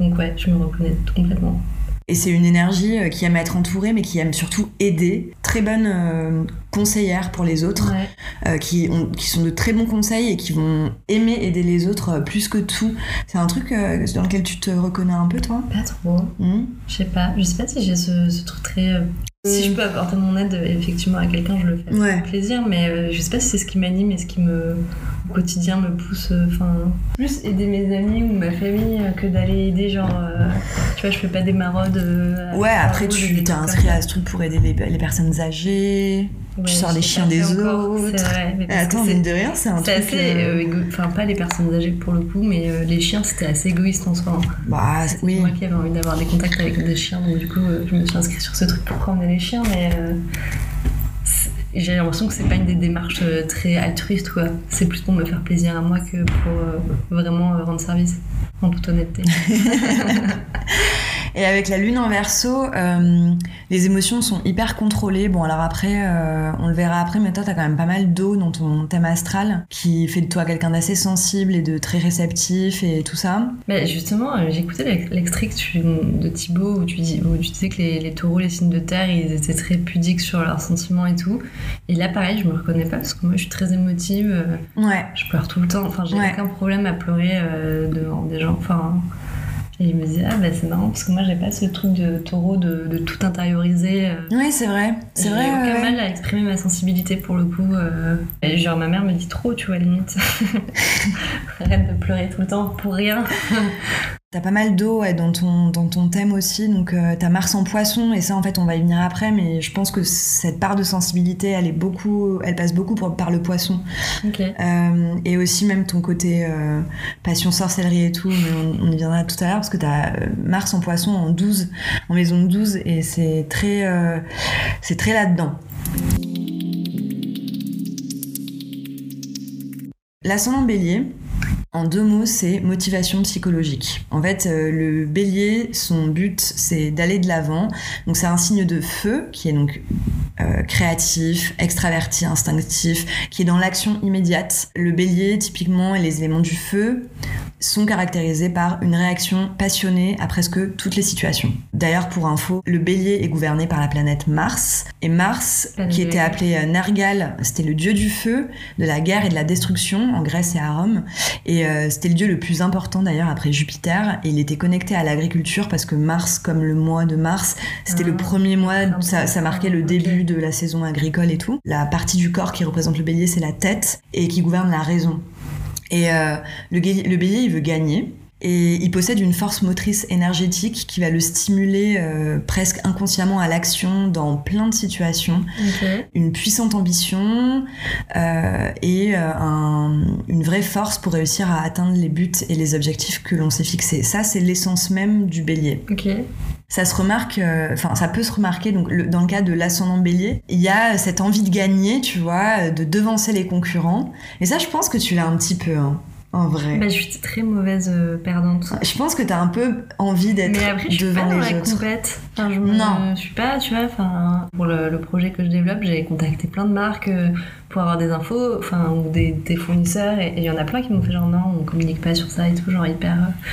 donc ouais, je me reconnais complètement. Et c'est une énergie euh, qui aime être entourée, mais qui aime surtout aider. Très bonne euh, conseillère pour les autres, Ouais. euh, qui, ont, qui sont de très bons conseils et qui vont aimer aider les autres plus que tout. C'est un truc euh, dans lequel tu te reconnais un peu, toi? Pas trop. Hmm? Je sais pas, je sais pas si j'ai ce, ce truc très. Si je peux apporter mon aide effectivement à quelqu'un, je le fais avec plaisir, mais euh, je sais pas si c'est ce qui m'anime et ce qui me, au quotidien, me pousse. euh, Enfin, plus aider mes amis ou ma famille euh, que d'aller aider, genre. euh, tu vois, je fais pas des maraudes. Ouais, après tu t'es inscrit à ce truc pour aider les, les personnes âgées. Ouais, tu sors les chiens des encore, autres. Vrai. mais attends, c'est- mine de rien, c'est un truc. assez. euh, euh, Enfin, pas les personnes âgées pour le coup, mais euh, les chiens, c'était assez égoïste en soi. hein. Bah, C'est oui. moi qui avais envie d'avoir des contacts avec des chiens, donc du coup, je me suis inscrite sur ce truc pour promener les chiens, mais j'ai l'impression que c'est pas une des démarches très altruistes, quoi. C'est plus pour me faire plaisir à moi que pour vraiment rendre service, en toute honnêteté. (laughs) (laughs) Et avec la lune en verso, euh, les émotions sont hyper contrôlées. Bon, alors après, euh, on le verra après, mais toi, t'as quand même pas mal d'eau dans ton thème astral qui fait de toi quelqu'un d'assez sensible et de très réceptif et tout ça. Mais justement, euh, j'ai écouté l'ex- l'extrait de Thibaut où tu, dis, où tu disais que les, les taureaux, les signes de terre, ils étaient très pudiques sur leurs sentiments et tout. Et là, pareil, je me reconnais pas parce que moi, je suis très émotive. euh, Ouais. Je pleure tout le temps. Enfin, j'ai Ouais. aucun problème à pleurer devant des gens. Enfin, et il me disait, ah bah c'est marrant parce que moi, j'ai pas ce truc de taureau de, de tout intérioriser. euh. Oui, c'est vrai. C'est J'ai vrai. aucun ouais, ouais. mal à exprimer ma sensibilité pour le coup. euh. Et genre, ma mère me dit trop, tu vois, limite. (laughs) Arrête de pleurer tout le temps pour rien. T'as pas mal d'eau ouais, dans, ton, dans ton thème aussi, donc euh, t'as Mars en poisson, et ça en fait on va y venir après, mais je pense que cette part de sensibilité, elle est beaucoup, elle passe beaucoup pour- par le poisson. Euh, et aussi même ton côté euh, passion sorcellerie et tout, mais on, on y viendra tout à l'heure parce que t'as Mars en poisson en 12, en maison de 12, et c'est très, c'est très là-dedans. L'ascendant bélier, en deux mots, c'est motivation psychologique. En fait, euh, le bélier, son but, c'est d'aller de l'avant. Donc, c'est un signe de feu qui est donc euh, créatif, extraverti, instinctif, qui est dans l'action immédiate. Le bélier, typiquement, et les éléments du feu sont caractérisés par une réaction passionnée à presque toutes les situations. D'ailleurs, pour info, le bélier est gouverné par la planète Mars. Et Mars, qui était appelé euh, Nergal, c'était le dieu du feu, de la guerre et de la destruction en Grèce et à Rome. Et euh, c'était le dieu le plus important d'ailleurs après Jupiter. Et il était connecté à l'agriculture parce que Mars, comme le mois de mars, c'était Ah, le premier mois, ça, ça marquait le ok. Début de la saison agricole et tout. La partie du corps qui représente le bélier, c'est la tête et qui gouverne la raison. Et euh, le, bélier, il veut gagner. Et il possède une force motrice énergétique qui va le stimuler euh, presque inconsciemment à l'action dans plein de situations une puissante ambition euh, et euh, un- une vraie force pour réussir à atteindre les buts et les objectifs que l'on s'est fixés. Ça, c'est l'essence même du bélier. Ça se remarque, euh, enfin, ça peut se remarquer donc, le- dans le cas de l'ascendant bélier. Il y a cette envie de gagner, tu vois, de devancer les concurrents. Et ça, je pense que tu l'as un petit peu, hein, en vrai. Bah, je suis très mauvaise euh, perdante. Je pense que tu as un peu envie d'être Mais après, je suis devant pas dans les la autres. compète. Enfin, je me- Non. Je suis pas, tu vois, enfin, pour le, le projet que je développe, j'ai contacté plein de marques euh, pour avoir des infos, enfin, ou des, des fournisseurs, et il y en a plein qui m'ont fait genre non, on communique pas sur ça et tout, genre hyper. euh,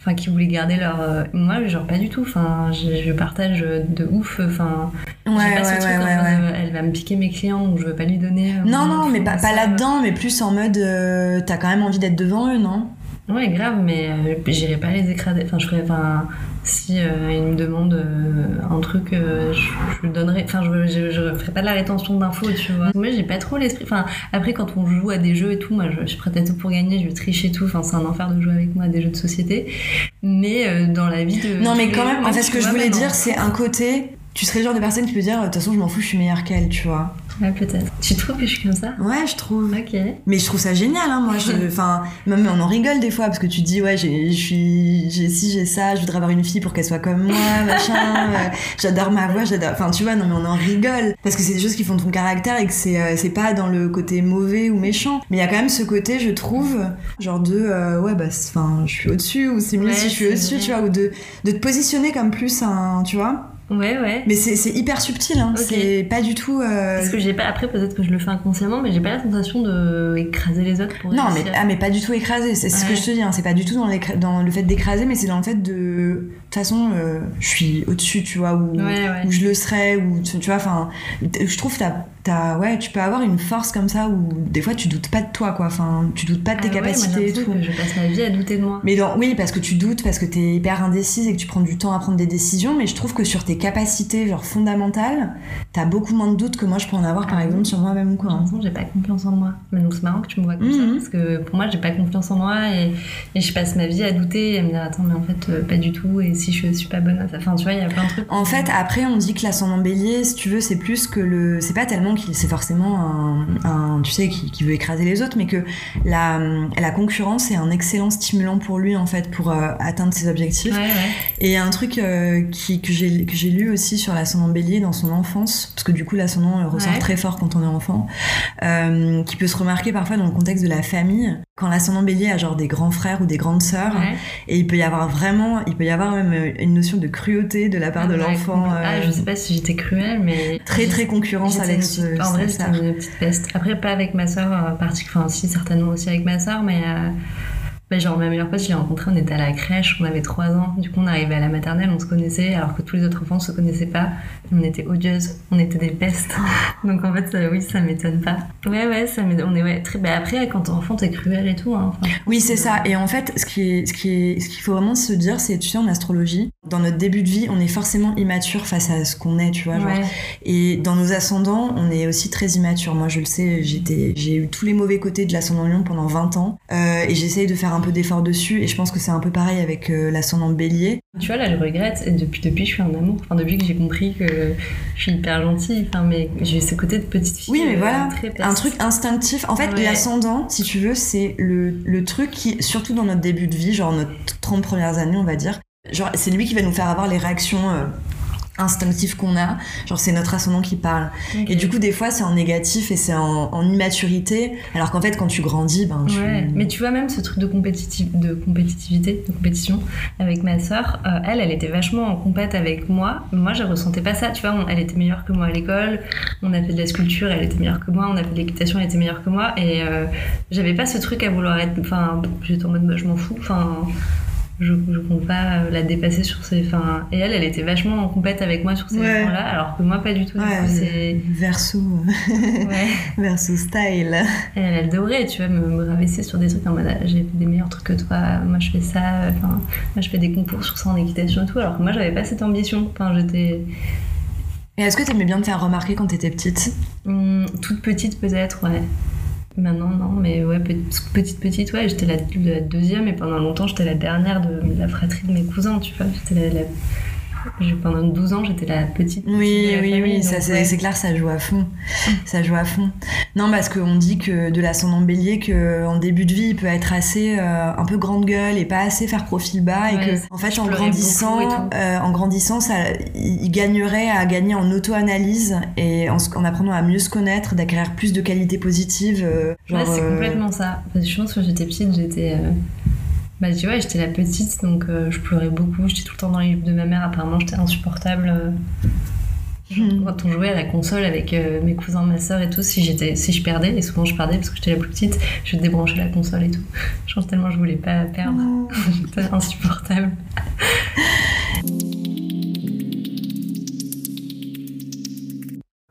Enfin, qui voulaient garder leur. euh, Moi, genre pas du tout, enfin, je, je partage de ouf, enfin. Ouais, ouais, pas ce ouais, truc en mode, elle va me piquer mes clients, donc je veux pas lui donner. euh, Non, non, mais pas, là-dedans, mais plus en mode euh, t'as quand même envie d'être devant eux, non? Ouais, grave, mais euh, j'irai pas les écraser. Enfin, je ferais. Enfin, si euh, ils me demandent euh, un truc, euh, je, je donnerai. Enfin, je, je, je ferai pas de la rétention d'infos, tu vois. Moi, j'ai pas trop l'esprit. Enfin, après, quand on joue à des jeux et tout, moi, je, je suis prête à tout pour gagner, je vais tricher et tout. Enfin, c'est un enfer de jouer avec moi à des jeux de société. Mais dans la vie de. Non, mais quand même, en fait, ce que je voulais dire, c'est un côté. Tu serais le genre de personne qui peut dire, de toute façon, je m'en fous, je suis meilleure qu'elle, tu vois. Ouais, peut-être. Tu trouves que je suis comme ça? Ouais, je trouve. Ok. Mais je trouve ça génial, hein, moi. je- Enfin, même on en rigole des fois parce que tu te dis, ouais, je suis, j'ai ci, j'ai ça, je voudrais avoir une fille pour qu'elle soit comme moi, (laughs) machin. euh, j'adore ma voix, j'adore. Enfin, tu vois, non, mais on en rigole parce que c'est des choses qui font ton caractère et que c'est, euh, c'est pas dans le côté mauvais ou méchant. Mais il y a quand même ce côté, je trouve, genre de, euh, ouais, bah, enfin, je suis au-dessus ou c'est mieux Ouais, si je suis au-dessus, tu vois, ou de, de te positionner comme plus un, tu vois. Ouais, ouais. Mais c'est, hyper subtil, hein. C'est pas du tout. euh, Parce que j'ai pas. Après, peut-être que je le fais inconsciemment, mais j'ai pas la sensation de écraser les autres pour Non, mais, ah, mais pas du tout écrasé, c'est ce que je te dis, hein, c'est pas du tout dans le fait d'écraser, mais c'est dans le fait de. De toute façon, euh, je suis au-dessus, tu vois, ou, Ouais, ouais. ou je le serais, ou tu, tu vois, enfin, je trouve que t'as- ouais, tu peux avoir une force comme ça où des fois tu doutes pas de toi, quoi, enfin, tu doutes pas de tes Ah ouais, moi, j'ai capacités et tout. que je passe ma vie à douter de moi. Mais dans, oui, parce que tu doutes, parce que t'es hyper indécise et que tu prends du temps à prendre des décisions, mais je trouve que sur tes capacités, genre fondamentales, t'as beaucoup moins de doutes que moi je peux en avoir, par Ah exemple, sur moi-même, quoi. Que j'ai pas confiance en moi. Mais donc c'est marrant que tu me vois comme Mhm. ça, parce que pour moi j'ai pas confiance en moi et, et je passe ma vie à douter et à me dire attends mais en fait euh, pas du tout et si je suis pas bonne à ça. Enfin, tu vois, il y a plein de trucs. En fait, après, on dit que l'ascendant bélier, si tu veux, c'est plus que le. C'est pas tellement qu'il c'est forcément un, un- tu sais, qui, qui veut écraser les autres, mais que la, la concurrence est un excellent stimulant pour lui, en fait, pour euh, atteindre ses objectifs. Ouais, ouais. Et un truc euh, qui, que j'ai lu aussi sur l'ascendant bélier dans son enfance, parce que du coup, l'ascendant euh, ressort Ouais. très fort quand on est enfant, euh, qui peut se remarquer parfois dans le contexte de la famille. Quand l'ascendant bélier a genre des grands frères ou des grandes sœurs, et il peut y avoir vraiment, il peut y avoir même euh, une notion de cruauté de la part de l'enfant. Ah, euh, je sais pas si j'étais cruelle, mais. très très concurrence avec ce, petite- En vrai, c'était une petite peste. Après, pas avec ma soeur en particulier, enfin, si, certainement aussi avec ma soeur, mais. Bah, genre, ma meilleure pote, je l'ai rencontrée, on était à la crèche, on avait 3 ans. Du coup, on arrivait à la maternelle, on se connaissait, alors que tous les autres enfants ne se connaissaient pas. On était odieuses, on était des pestes. (laughs) Donc, en fait, ça- oui, ça m'étonne pas. Ouais, ouais, ça m'étonne. On est, ouais, très. Bah, après, quand t'es enfant, t'es cruel et tout. Hein. Enfin, Oui, c'est ça. Et en fait, ce qui est, ce qui est, ce qu'il faut vraiment se dire, c'est, tu sais, en astrologie, dans notre début de vie, on est forcément immature face à ce qu'on est, tu vois. genre. ouais. Et dans nos ascendants, on est aussi très immature. Moi, je le sais, j'étais, j'ai eu tous les mauvais côtés de l'ascendant lion pendant 20 ans. Euh, et j'essaye de faire un peu d'effort dessus. Et je pense que c'est un peu pareil avec euh, l'ascendant bélier. Tu vois, là, je regrette. Et depuis, depuis, je suis en amour. Enfin, depuis que j'ai compris que je suis hyper gentille. Enfin, mais j'ai ce côté de petite fille. Oui, mais euh, voilà. Un truc instinctif. En fait, Ouais. l'ascendant, si tu veux, c'est le, le truc qui, surtout dans notre début de vie, genre notre 30 premières années, on va dire, genre, c'est lui qui va nous faire avoir les réactions euh, instinctives qu'on a. Genre, c'est notre ascendant qui parle. Et du coup, des fois, c'est en négatif et c'est en, en immaturité. Alors qu'en fait, quand tu grandis, ben, tu. Ouais, mais tu vois même ce truc de, compétitiv- de compétitivité, de compétition avec ma sœur, euh, elle, elle était vachement en compète avec moi. Moi, je ressentais pas ça. Tu vois, on- elle était meilleure que moi à l'école. On a fait de la sculpture, elle était meilleure que moi. On a fait de l'équitation, elle était meilleure que moi. Et euh, j'avais pas ce truc à vouloir être. Enfin, j'étais en mode, bah, je m'en fous. Enfin. Je, je compte pas euh, la dépasser sur ces. Enfin, et elle, elle était vachement en compète avec moi sur ces Ouais. points-là, alors que moi, pas du tout. Ouais, c'est. verso, Ouais. (laughs) verso style. Et elle, elle adorait, tu vois, me, me rabaisser sur des trucs en mode ah, j'ai fait des meilleurs trucs que toi, moi je fais ça, enfin, moi je fais des concours sur ça en équitation et tout, alors que moi j'avais pas cette ambition. Enfin, j'étais Et est-ce que t'aimais bien te faire remarquer quand t'étais petite? Hum, toute petite peut-être, ouais. Maintenant, non, mais ouais, pe- petite, petite, ouais, j'étais la, deuxième et pendant longtemps j'étais la dernière de la fratrie de mes cousins, tu vois, pendant 12 ans, j'étais la petite. Oui, petite de la oui, famille, oui, ça c'est ouais. c'est clair, ça joue à fond. Ça joue à fond. Non, parce qu'on dit que de l'ascendant bélier, qu'en début de vie, il peut être assez euh, un peu grande gueule et pas assez faire profil bas. Ouais, et que, en fait, je en grandissant, euh, en grandissant, ça, il gagnerait à gagner en auto-analyse et en, apprenant à mieux se connaître, d'acquérir plus de qualités positives. euh, genre, ouais, c'est euh, complètement ça. Parce que je pense que j'étais petite, j'étais. Bah, tu vois, j'étais la petite, donc euh, je pleurais beaucoup. J'étais tout le temps dans les livres de ma mère. Apparemment, j'étais insupportable. euh. Hmm. Quand on jouait à la console avec euh, mes cousins, ma soeur et tout, si, j'étais, si je perdais, et souvent je perdais parce que j'étais la plus petite, je débranchais la console et tout. Je pense tellement je voulais pas perdre. Oh. (laughs) J'étais insupportable.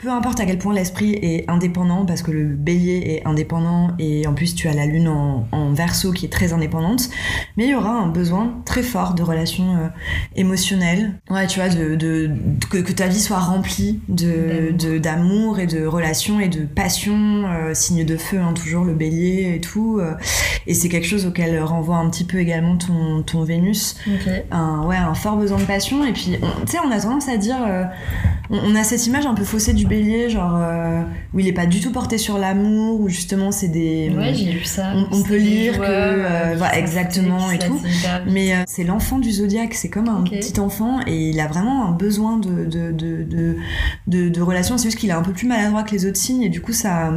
Peu importe à quel point l'esprit est indépendant, parce que le bélier est indépendant et en plus tu as la lune en, en verso qui est très indépendante, mais il y aura un besoin très fort de relations euh, émotionnelles. Ouais, tu vois, de, de- que, que ta vie soit remplie de- D'amour. de- et de relations et de passion, euh, signe de feu, hein, toujours le bélier et tout. euh, et c'est quelque chose auquel renvoie un petit peu également ton, ton Vénus un, ouais, un fort besoin de passion. Et puis, tu sais, on a tendance à dire. on, on a cette image un peu faussée du bélier, genre euh, où il est pas du tout porté sur l'amour, où justement c'est des. Ouais, j'ai lu ça. on- peut lire que, euh, s'en exactement, et tout. mais euh, c'est l'enfant du zodiaque, c'est comme un petit enfant et il a vraiment un besoin de, de, de, de, de, de relations. C'est juste qu'il est un peu plus maladroit que les autres signes et du coup ça,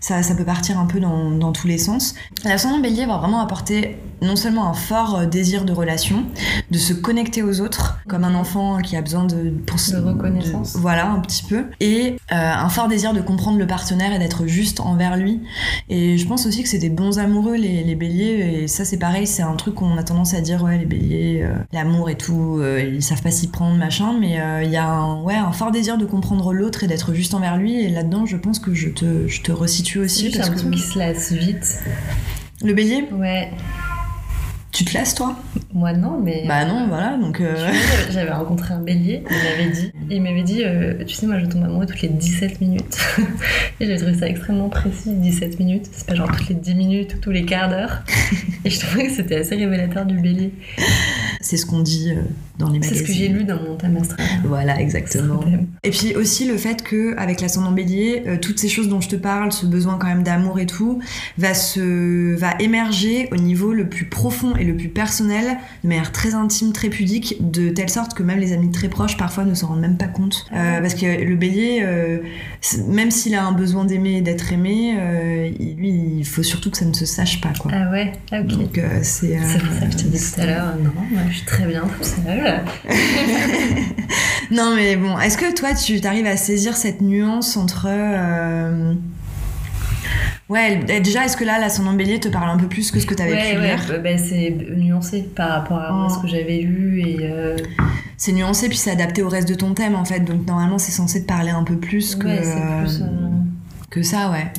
ça, ça peut partir un peu dans, dans tous les sens. L'ascendant bélier va vraiment apporter non seulement un fort euh, désir de relation, de se connecter aux autres, comme un enfant qui a besoin de... Pour, De reconnaissance. de- voilà, un petit peu. Et euh, un fort désir de comprendre le partenaire et d'être juste envers lui. Et je pense aussi que c'est des bons amoureux, les, les béliers. Et ça, c'est pareil, c'est un truc qu'on a tendance à dire, ouais, les béliers, euh, l'amour et tout, euh, ils savent pas s'y prendre, machin. Mais il y a un, ouais, un fort désir de comprendre l'autre et d'être juste envers lui. Et là-dedans, je pense que je te, je te resitue aussi. J'ai l'impression que... qu'il se lasse vite. Le bélier, Ouais. Tu te lasses, toi? Moi, non, mais. Bah non, voilà, donc... Euh, j'avais- rencontré un bélier, il m'avait dit, il m'avait dit, euh, tu sais, moi je tombe amoureux toutes les 17 minutes. (laughs) et j'ai trouvé ça extrêmement précis, 17 minutes. C'est pas genre toutes les 10 minutes ou tous les quarts d'heure. (laughs) et je trouvais que c'était assez révélateur du bélier. C'est ce qu'on dit euh, dans les C'est magazines. ce que j'ai lu dans mon thème astral. Voilà, exactement. Et puis aussi le fait que avec l'ascendant bélier, euh, toutes ces choses dont je te parle, ce besoin quand même d'amour et tout, va se va émerger au niveau le plus profond et le plus personnel, de manière très intime, très pudique, de telle sorte que même les amis très proches parfois ne s'en rendent même pas compte. Euh, parce que le bélier, euh, c'est- même s'il a un besoin d'aimer et d'être aimé, lui, il faut surtout que ça ne se sache pas quoi. Ah ouais, ah, ok. Donc c'est. C'est pour ça que je dit tout à l'heure, non, moi je suis très bien toute seule. (laughs) Non, mais bon, est-ce que toi, tu arrives à saisir cette nuance entre. euh, Ouais, déjà, est-ce que là, l'ascendant bélier te parle un peu plus que ce que tu avais ouais, pu ouais, lire bah, bah, c'est nuancé par rapport à Oh. ce que j'avais lu et. euh, C'est nuancé, puis c'est adapté au reste de ton thème, en fait. Donc, normalement, c'est censé te parler un peu plus que, ouais, c'est plus. euh, que ça, ouais.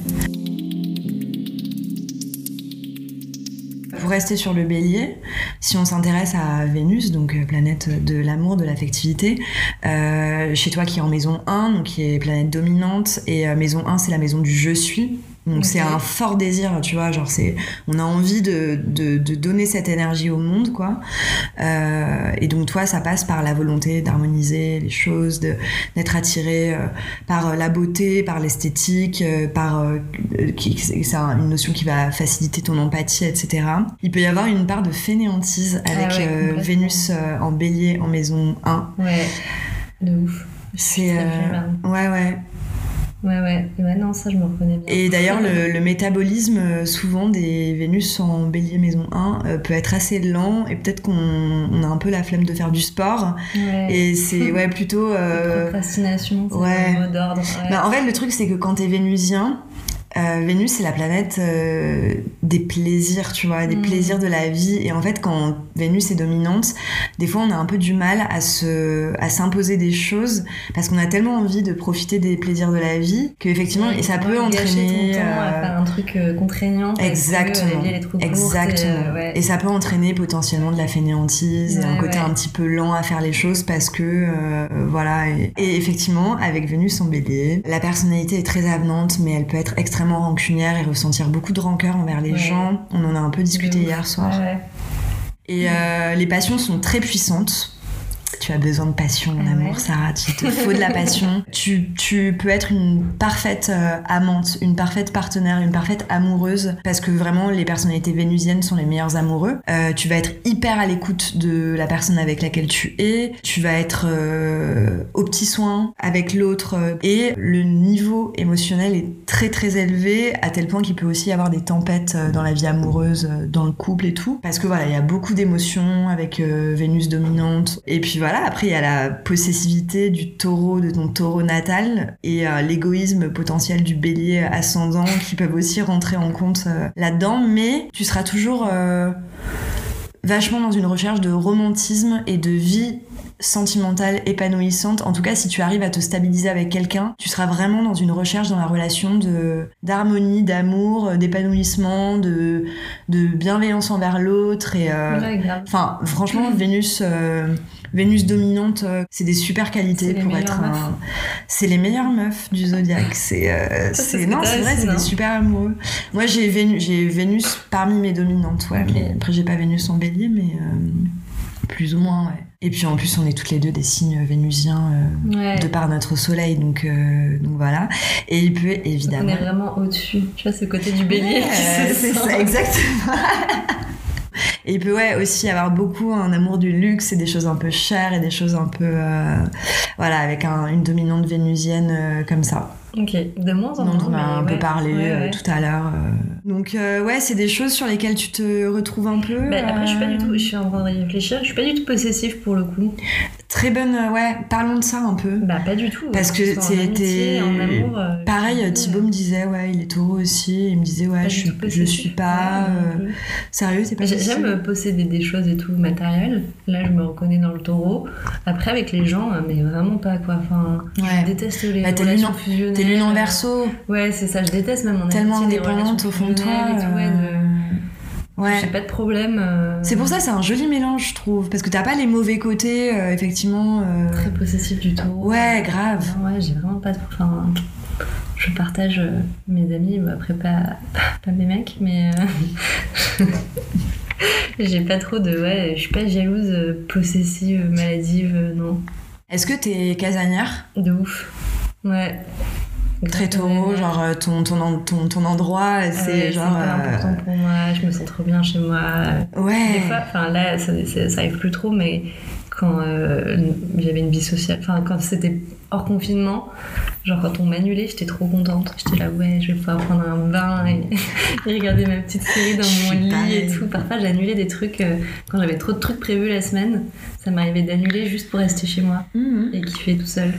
Pour rester sur le bélier, si on s'intéresse à Vénus, donc euh, planète de l'amour, de l'affectivité, euh, chez toi qui est en maison 1, donc qui est planète dominante, et euh, maison 1 c'est la maison du je suis. Donc c'est un fort désir, tu vois, genre c'est, on a envie de, de, de donner cette énergie au monde, quoi. Euh, et donc toi, ça passe par la volonté d'harmoniser les choses, de, d'être attiré euh, par euh, la beauté, par l'esthétique, euh, par c'est c'est un- une notion qui va faciliter ton empathie, etc. Il peut y avoir une part de fainéantise avec Ah ouais, complètement. Vénus en Bélier en maison 1. Ouais, de ouf. C'est flemmarde. ouais ouais. Ouais, ouais, ouais, non, ça je me reconnais bien. Et d'ailleurs, le, le métabolisme, euh, souvent, des Vénus en bélier maison 1 euh, peut être assez lent et peut-être qu'on on a un peu la flemme de faire du sport. Ouais. Et c'est ouais, plutôt. (laughs) euh, Procrastination, c'est ouais. le mot d'ordre. ouais. bah, en fait, le truc, c'est que quand t'es vénusien, euh, Vénus, c'est la planète euh, des plaisirs, tu vois, des Mm. plaisirs de la vie. Et en fait, quand Vénus est dominante, des fois, on a un peu du mal à se, à s'imposer des choses parce qu'on a tellement envie de profiter des plaisirs de la vie que effectivement, et ça peut entraîner. ton temps à euh, faire un truc euh, contraignant. parce que Exactement. Exactement. Et, ouais. Et ça peut entraîner potentiellement de la fainéantise et un Ouais, côté ouais. un petit peu lent à faire les choses parce que voilà. Et, et effectivement, avec Vénus en Bélier, la personnalité est très avenante, mais elle peut être extrêmement rancunière et ressentir beaucoup de rancœur envers les Ouais. gens. On en a un peu discuté hier soir. Ouais. Et euh, les passions sont très puissantes. Tu as besoin de passion en Ah amour. Sarah. Tu te faut de la passion. (laughs) tu, tu peux être une parfaite euh, amante, une parfaite partenaire, une parfaite amoureuse, parce que vraiment les personnalités vénusiennes sont les meilleurs amoureux. Euh, tu vas être hyper à l'écoute de la personne avec laquelle tu es. Tu vas être euh, au petit soin avec l'autre. Et le niveau émotionnel est très très élevé, à tel point qu'il peut aussi y avoir des tempêtes euh, dans la vie amoureuse, dans le couple et tout. Parce que voilà, il y a beaucoup d'émotions avec Vénus dominante. Et puis voilà, après il y a la possessivité du taureau, de ton taureau natal, et euh, l'égoïsme potentiel du bélier ascendant qui peuvent aussi rentrer en compte euh, là-dedans. Mais tu seras toujours euh, vachement dans une recherche de romantisme et de vie sentimentale épanouissante. En tout cas, si tu arrives à te stabiliser avec quelqu'un, tu seras vraiment dans une recherche dans la relation de d'harmonie, d'amour, euh, d'épanouissement, de de bienveillance envers l'autre et euh. Enfin, franchement, Vénus, euh, Vénus dominante, c'est des super qualités pour être un. C'est les meilleures meufs du zodiaque. (laughs) C'est, euh, non, c'est vrai, c'est des non super amoureux. Moi, j'ai Vénus, j'ai Vénus parmi mes dominantes, ouais. Mais après, j'ai pas Vénus en Bélier, mais plus ou moins, ouais. Et puis en plus, on est toutes les deux des signes vénusiens euh, Ouais. de par notre Soleil, donc euh, donc voilà. Et il peut On évidemment. est vraiment au-dessus. Tu vois, ce côté du bélier. Ouais, c'est ça, exactement. Et (laughs) il peut ouais, aussi avoir beaucoup un amour du luxe et des choses un peu chères et des choses un peu. euh, voilà, avec un- une dominante vénusienne euh, comme ça, Ok, de moins en moins. on a un peu parlé Ouais, euh, tout à l'heure. euh. Donc, euh, ouais, c'est des choses sur lesquelles tu te retrouves un peu. Bah, après, je suis pas du tout. Je suis en train de réfléchir. Je suis pas du tout possessive pour le coup. Très bonne, euh, ouais, parlons de ça un peu. Bah, pas du tout. Parce que t'es- en amour. euh, Pareil, Thibaut me disait, ouais, il est taureau aussi. Il me disait, ouais, je je suis pas. Euh. Sérieux, c'est pas. J'aime posséder des choses et tout matériel. Là, je me reconnais dans le taureau. Après, avec les gens, euh, mais vraiment pas quoi. Enfin, Ouais. je déteste les Bah, t'es relations fusionnelles. T'es lune en verso, Ouais, c'est ça. Je déteste même en tellement indépendante au fond de toi. et tout, ouais, de- Ouais. J'ai pas de problème. euh, C'est pour ça c'est un joli mélange, je trouve. Parce que t'as pas les mauvais côtés, euh, effectivement. euh, Très possessif du tout. Ouais, grave. Non, ouais, j'ai vraiment pas de. Enfin, je partage mes amis, après pas, (laughs) pas, mes mecs, mais. (laughs) J'ai pas trop de. Ouais, je suis pas jalouse, possessive, maladive, non. Est-ce que t'es casanière? De ouf. Ouais. Très taureau, genre euh, ton, ton, ton, ton endroit, c'est ouais, genre. hyper euh, important pour moi, je me sens trop bien chez moi. Ouais. Des fois, enfin là, ça, ça, ça arrive plus trop, mais quand euh, j'avais une vie sociale, enfin quand c'était hors confinement, genre quand on m'annulait, j'étais trop contente. J'étais là, ouais, je vais pouvoir prendre un bain et, (laughs) et regarder ma petite série dans Je mon lit pareil. et tout. Parfois, j'annulais des trucs euh, quand j'avais trop de trucs prévus la semaine. Ça m'arrivait d'annuler juste pour rester chez moi Mhm. et kiffer tout seul.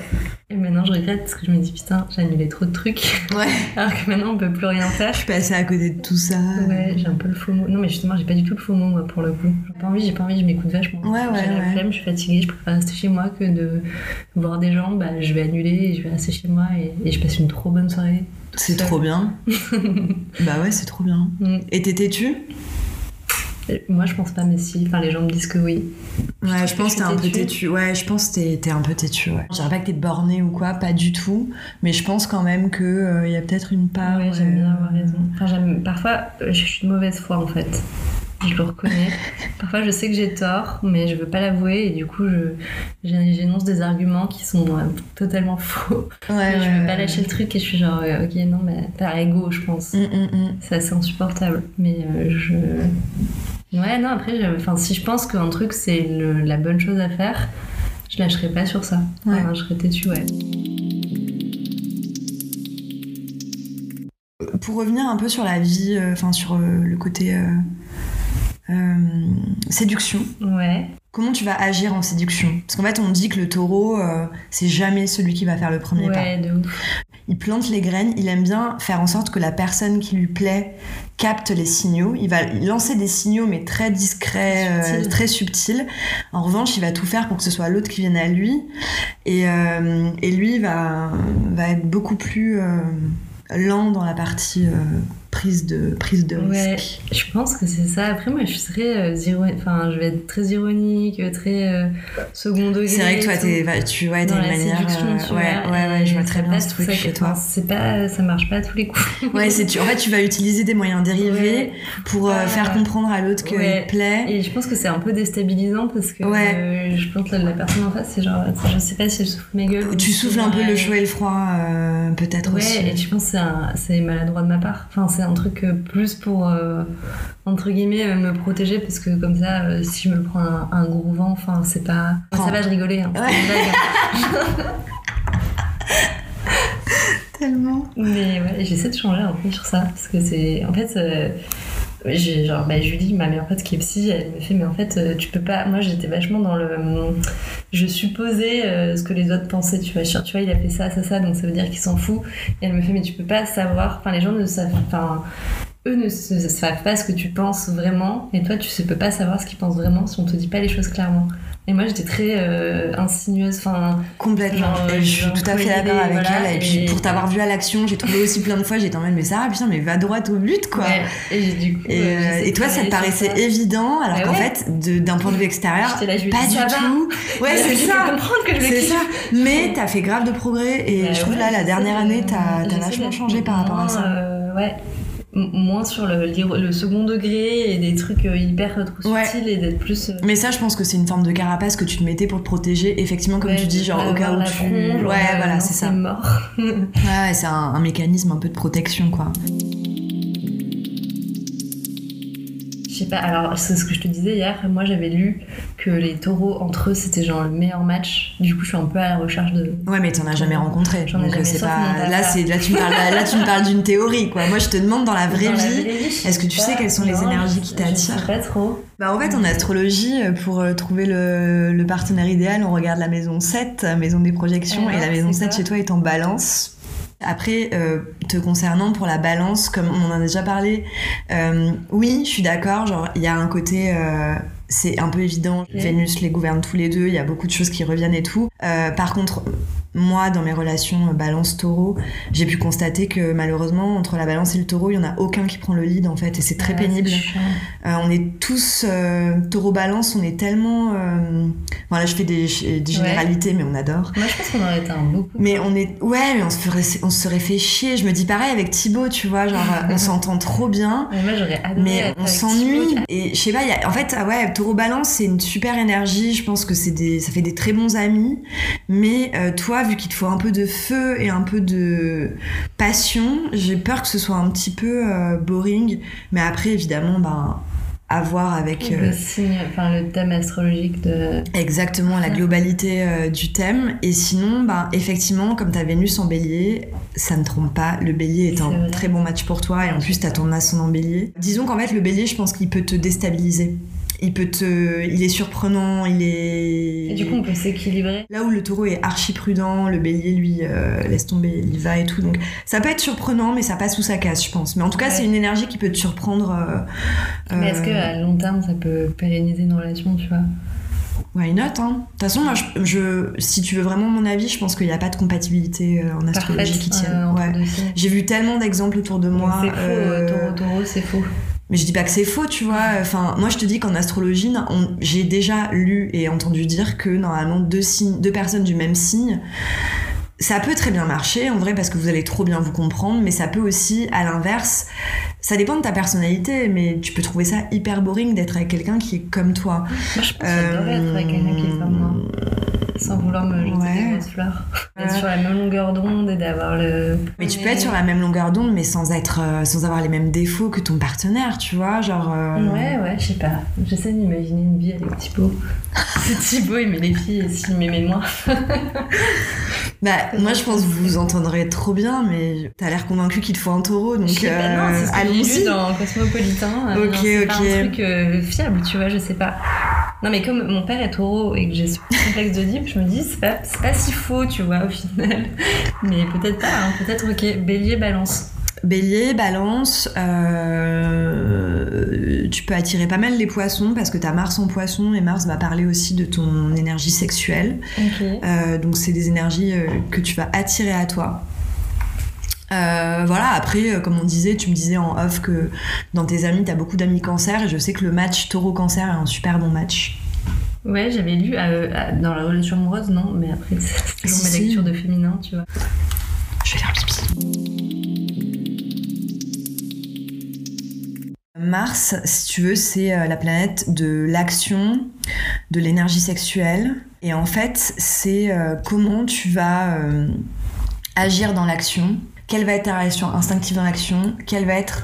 Et maintenant, je regrette parce que je me dis, putain, j'ai annulé trop de trucs. Ouais. (laughs) Alors que maintenant, on peut plus rien faire. Je suis passée à côté de tout ça. Ouais, j'ai un peu le FOMO. Non, mais justement, j'ai pas du tout le FOMO, moi, pour le coup. J'ai pas envie, j'ai pas envie, je m'écoute vachement. Ouais, ouais, J'ai la flemme, je suis fatiguée, je préfère rester chez moi que de voir des gens. Bah, je vais annuler je vais rester chez moi et, et je passe une trop bonne soirée. C'est trop bien. (laughs) bah ouais, c'est trop bien. Mm. Et t'es têtu Et Moi, je pense pas, mais si. Enfin, les gens me disent que oui. Ouais, je pense que t'es un peu têtu. Ouais, je pense que t'es un peu têtu, ouais. Je dirais pas que t'es borné ou quoi, pas du tout. Mais je pense quand même qu'il il y a peut-être une part. ouais, j'aime bien euh, avoir raison. Enfin. Parfois, euh, je suis de mauvaise foi, en fait. Je le reconnais. Parfois, je sais que j'ai tort, mais je veux pas l'avouer et du coup, j'énonce des arguments qui sont euh, totalement faux. Ouais, je veux pas lâcher le truc et je suis genre, euh, ok, non, mais par ego, je pense. Mm, mm, mm. C'est assez insupportable. Mais euh, je. Ouais, non, après, enfin, si je pense qu'un truc, c'est la bonne chose à faire, je lâcherai pas sur ça. Ouais. Enfin, je serais têtue, ouais. Pour revenir un peu sur la vie, euh, enfin sur le côté euh, séduction, Ouais. comment tu vas agir en séduction? Parce qu'en fait, on dit que le taureau, euh, c'est jamais celui qui va faire le premier pas. Ouais, de ouf. Il plante les graines, il aime bien faire en sorte que la personne qui lui plaît capte les signaux. Il va lancer des signaux, mais très discrets, euh, très subtils. En revanche, il va tout faire pour que ce soit l'autre qui vienne à lui. Et, et lui va, va être beaucoup plus lent dans la partie prise de, prise de Ouais, risque. je pense que c'est ça. Après, moi, je suis très euh, Enfin, je vais être très ironique, très euh, second degré. C'est vrai que toi, tu vois, t'as dans une manière. euh, ouais, vois, ouais, ouais, je vois très bien ce truc chez toi. C'est pas, ça marche pas à tous les coups. Ouais, c'est tu, en fait, tu vas utiliser des moyens dérivés Ouais. pour euh, Ah. faire comprendre à l'autre qu'il Ouais. plaît. Et je pense que c'est un peu déstabilisant parce que Ouais. euh, je pense que la personne en face, c'est genre, je sais pas si elle souffle ma gueule. Tu souffles un peu le chaud et le froid, euh, peut-être Ouais, aussi. et je pense que c'est maladroit de ma part. Enfin, c'est un truc euh, plus pour, euh, entre guillemets, euh, me protéger parce que comme ça, euh, si je me prends un, un gros vent, enfin, c'est pas. Enfin, ça va, je rigolais. Hein, Ouais. hein. (laughs) Tellement. Mais ouais, j'essaie de changer un peu sur ça parce que c'est. En fait. J'ai- genre bah, Julie ma meilleure pote qui est psy elle me fait mais en fait euh, tu peux pas moi j'étais vachement dans le je supposais euh, ce que les autres pensaient tu vois. Tu vois il a fait ça ça ça donc ça veut dire qu'il s'en fout. Et elle me fait mais tu peux pas savoir enfin les gens ne savent enfin eux ne savent pas ce que tu penses vraiment et toi tu ne peux pas savoir ce qu'ils pensent vraiment si on te dit pas les choses clairement et moi j'étais très euh, insinueuse enfin Complètement. Genre, et je suis genre, tout à fait d'accord avec voilà, elle. Et puis et- pour t'avoir vu à l'action, j'ai trouvé aussi plein de fois, j'étais en mode, mais Sarah, putain, mais va droit au but, quoi. ouais, et j'ai- du coup Et, euh, euh, et toi, ça te paraissait évident, alors Bah qu'en ouais. fait, d'un point de vue extérieur, là, je pas du ça va tout. Ouais, c'est ça. comprendre que je le C'est kiffe. ça. Mais t'as fait grave de progrès et Bah je trouve là, la dernière de- année, t'as vachement changé par rapport à ça. euh, ouais. Moins sur le, le second degré et des trucs euh, hyper euh, trop Ouais. subtils et d'être plus. euh, Mais ça, je pense que c'est une forme de carapace que tu te mettais pour te protéger. Effectivement, comme ouais, tu dis, genre au cas où tu. genre, (laughs) ouais, voilà, c'est ça. mort. Ouais, c'est un, un mécanisme un peu de protection, quoi. Je sais pas, alors c'est ce que je te disais hier, moi j'avais lu que les taureaux entre eux c'était genre le meilleur match, du coup je suis un peu à la recherche de. Ouais, mais t'en as jamais rencontré. J'en ai donc jamais, c'est pas. Là, c'est là tu me parles. Là, tu me parles d'une théorie, quoi. Moi, je te demande dans la vraie Dans la vie. vraie vie, je est-ce que tu pas, sais quelles sont les énergies je- qui t'attirent pas trop. Bah, en fait, en astrologie, euh, pour euh, trouver le, le partenaire idéal, on regarde la maison 7, euh, maison des projections, et la maison c'est 7 quoi chez toi est en balance. Après, euh, te concernant pour la balance, comme on en a déjà parlé, euh, oui, je suis d'accord, genre, il y a un côté euh, c'est un peu évident. Vénus les gouverne tous les deux, il y a beaucoup de choses qui reviennent et tout. Euh, par contre, moi, dans mes relations euh, balance-taureau, j'ai pu constater que malheureusement, entre la balance et le taureau, il n'y en a aucun qui prend le lead en fait, et c'est très pénible. Euh, on est tous euh, taureau-balance, on est tellement. Bon, là, je fais des, des généralités, mais on adore. Moi, je pense qu'on aurait été un beaucoup. Mais on est. Ouais, mais on se, ferait, on se serait fait chier. Je me dis pareil avec Thibaut, tu vois, genre, on s'entend trop bien. Mais moi, j'aurais adoré. Mais on s'ennuie et je sais pas. Y a, en fait, ah ouais, Taureau Balance, c'est une super énergie. Je pense que c'est des, ça fait des très bons amis. Mais euh, toi, vu qu'il te faut un peu de feu et un peu de passion, j'ai peur que ce soit un petit peu euh, boring. Mais après, évidemment, ben à voir avec euh, Le signe, enfin le thème astrologique de. exactement la globalité euh, du thème. Et sinon, ben effectivement, comme ta Vénus en Bélier, ça ne trompe pas. Le Bélier est un vrai. très bon match pour toi et en plus t'as ton ascendant Bélier. Disons qu'en fait le Bélier, je pense qu'il peut te déstabiliser. Il peut te, il est surprenant, il est. Et du coup, on peut s'équilibrer. Là où le taureau est archi prudent, le bélier, lui, euh, laisse tomber, il va et tout. Donc ça peut être surprenant, mais ça passe sous sa casse, je pense. Mais en tout cas, Ouais. c'est une énergie qui peut te surprendre. euh, Mais est-ce euh, que à long terme, ça peut pérenniser une relation, tu vois? Why not, hein? De toute façon, moi, je, je- si tu veux vraiment mon avis, je pense qu'il n'y a pas de compatibilité euh, en astrologie qui tienne. euh, Ouais. J'ai vu tellement d'exemples autour de moi. C'est faux, euh, taureau, taureau, c'est faux. Mais je dis pas que c'est faux, tu vois. Enfin, moi, je te dis qu'en astrologie, on- j'ai déjà lu et entendu dire que normalement deux signes, deux personnes du même signe, ça peut très bien marcher en vrai parce que vous allez trop bien vous comprendre, mais ça peut aussi, à l'inverse, ça dépend de ta personnalité, mais tu peux trouver ça hyper boring d'être avec quelqu'un qui est comme toi. Moi, je pense j'adorerais être avec quelqu'un qui est comme moi. Sans vouloir me jeter Ouais. des grosses fleurs. D'être Ouais. sur la même longueur d'onde et d'avoir le. Mais tu peux être sur la même longueur d'onde, mais sans être, euh, sans avoir les mêmes défauts que ton partenaire, tu vois, genre. euh, Ouais, ouais, je sais pas. J'essaie d'imaginer une vie avec Thibaut. (laughs) si Thibaut aimait les filles et s'il m'aimait moi. (laughs) Bah, moi, je pense que vous vous entendrez trop bien, mais t'as l'air convaincu qu'il te faut un taureau, donc pas, non, ce que allons-y. dans Cosmopolitain. Euh, Ok, non, c'est pas ok. un truc euh, fiable, tu vois, je sais pas. Non, mais comme mon père est taureau et que j'ai ce complexe de Deep, je me dis, c'est pas, pas si faux, tu vois, au final. Mais peut-être pas, hein, peut-être, ok, bélier, balance. Bélier, balance, euh, tu peux attirer pas mal les poissons parce que t'as Mars en poisson et Mars va parler aussi de ton énergie sexuelle. Ok. Euh, donc c'est des énergies euh, que tu vas attirer à toi. Euh, voilà, après, euh, comme on disait, tu me disais en off que dans tes amis, t'as beaucoup d'amis cancer et je sais que le match taureau-cancer est un super bon match. Ouais, j'avais lu euh, dans la relation amoureuse, non, mais après, (laughs) c'est toujours Si, ma si. lecture de féminin, tu vois. Je vais faire pipi. Mars, si tu veux, c'est la planète de l'action, de l'énergie sexuelle. Et en fait, c'est comment tu vas agir dans l'action, quelle va être ta réaction instinctive dans l'action, quelle va être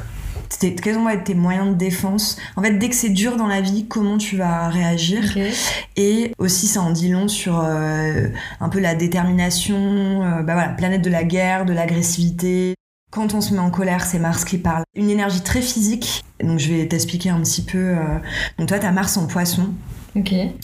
tes- quels vont être tes moyens de défense. En fait, dès que c'est dur dans la vie, comment tu vas réagir. Et aussi, ça en dit long sur euh, un peu la détermination, euh, bah voilà, planète de la guerre, de l'agressivité. Quand on se met en colère, c'est Mars qui parle. Une énergie très physique. Donc, je vais t'expliquer un petit peu. euh, Donc, toi, t'as Mars en poisson,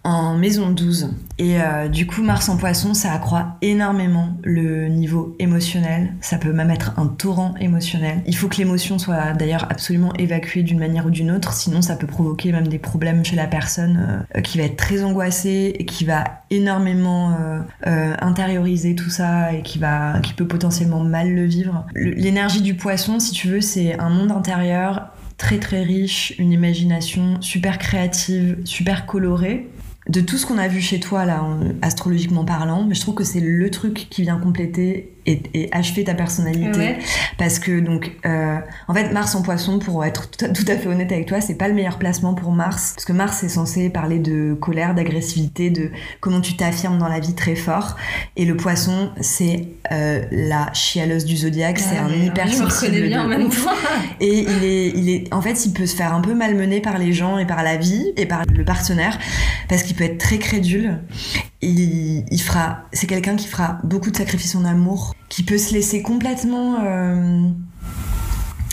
En maison 12. Et euh, du coup, Mars en poisson, ça accroît énormément le niveau émotionnel. Ça peut même être un torrent émotionnel. Il faut que l'émotion soit d'ailleurs absolument évacuée d'une manière ou d'une autre, sinon ça peut provoquer même des problèmes chez la personne euh, qui va être très angoissée et qui va énormément euh, euh, intérioriser tout ça et qui va qui peut potentiellement mal le vivre. L'énergie du poisson, si tu veux, c'est un monde intérieur très très riche, une imagination super créative, super colorée. De tout ce qu'on a vu chez toi, là, en- astrologiquement parlant, mais je trouve que c'est le truc qui vient compléter et, et achever ta personnalité. Ah Ouais. Parce que, donc, euh, en fait, Mars en poisson, pour être tout (laughs) à, tout à fait honnête avec toi, c'est pas le meilleur placement pour Mars. Parce que Mars est censé parler de colère, d'agressivité, de comment tu t'affirmes dans la vie très fort. Et le poisson, c'est euh, la chialeuse du zodiaque, c'est Ah, un mais hyper Je me reconnais bien en même temps. (laughs) et il est, il est, en fait, il peut se faire un peu malmener par les gens et par la vie et par le partenaire parce qu'il peut être très crédule. Il, il fera, c'est quelqu'un qui fera beaucoup de sacrifices en amour, qui peut se laisser complètement.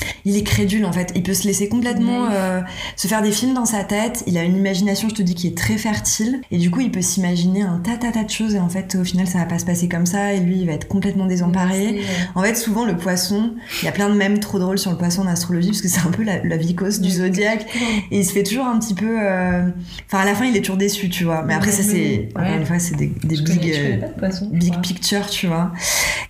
Euh, il est crédule en fait. Il peut se laisser complètement Naïf. euh, se faire des films dans sa tête. Il a une imagination, je te dis, qui est très fertile. Et du coup, il peut s'imaginer un tas, tas, tas de choses. Et en fait, au final, ça va pas se passer comme ça. Et lui, il va être complètement désemparé. En fait, souvent, le poisson, il y a plein de mèmes trop drôles sur le poisson en astrologie, parce que c'est un peu la, la vicose du zodiaque. Et il se fait toujours un petit peu. euh, Enfin, à la fin, il est toujours déçu, tu vois. Mais après, ça, c'est. Ouais. Encore une fois, c'est des, big. connais, euh, poisson. big crois. picture, tu vois.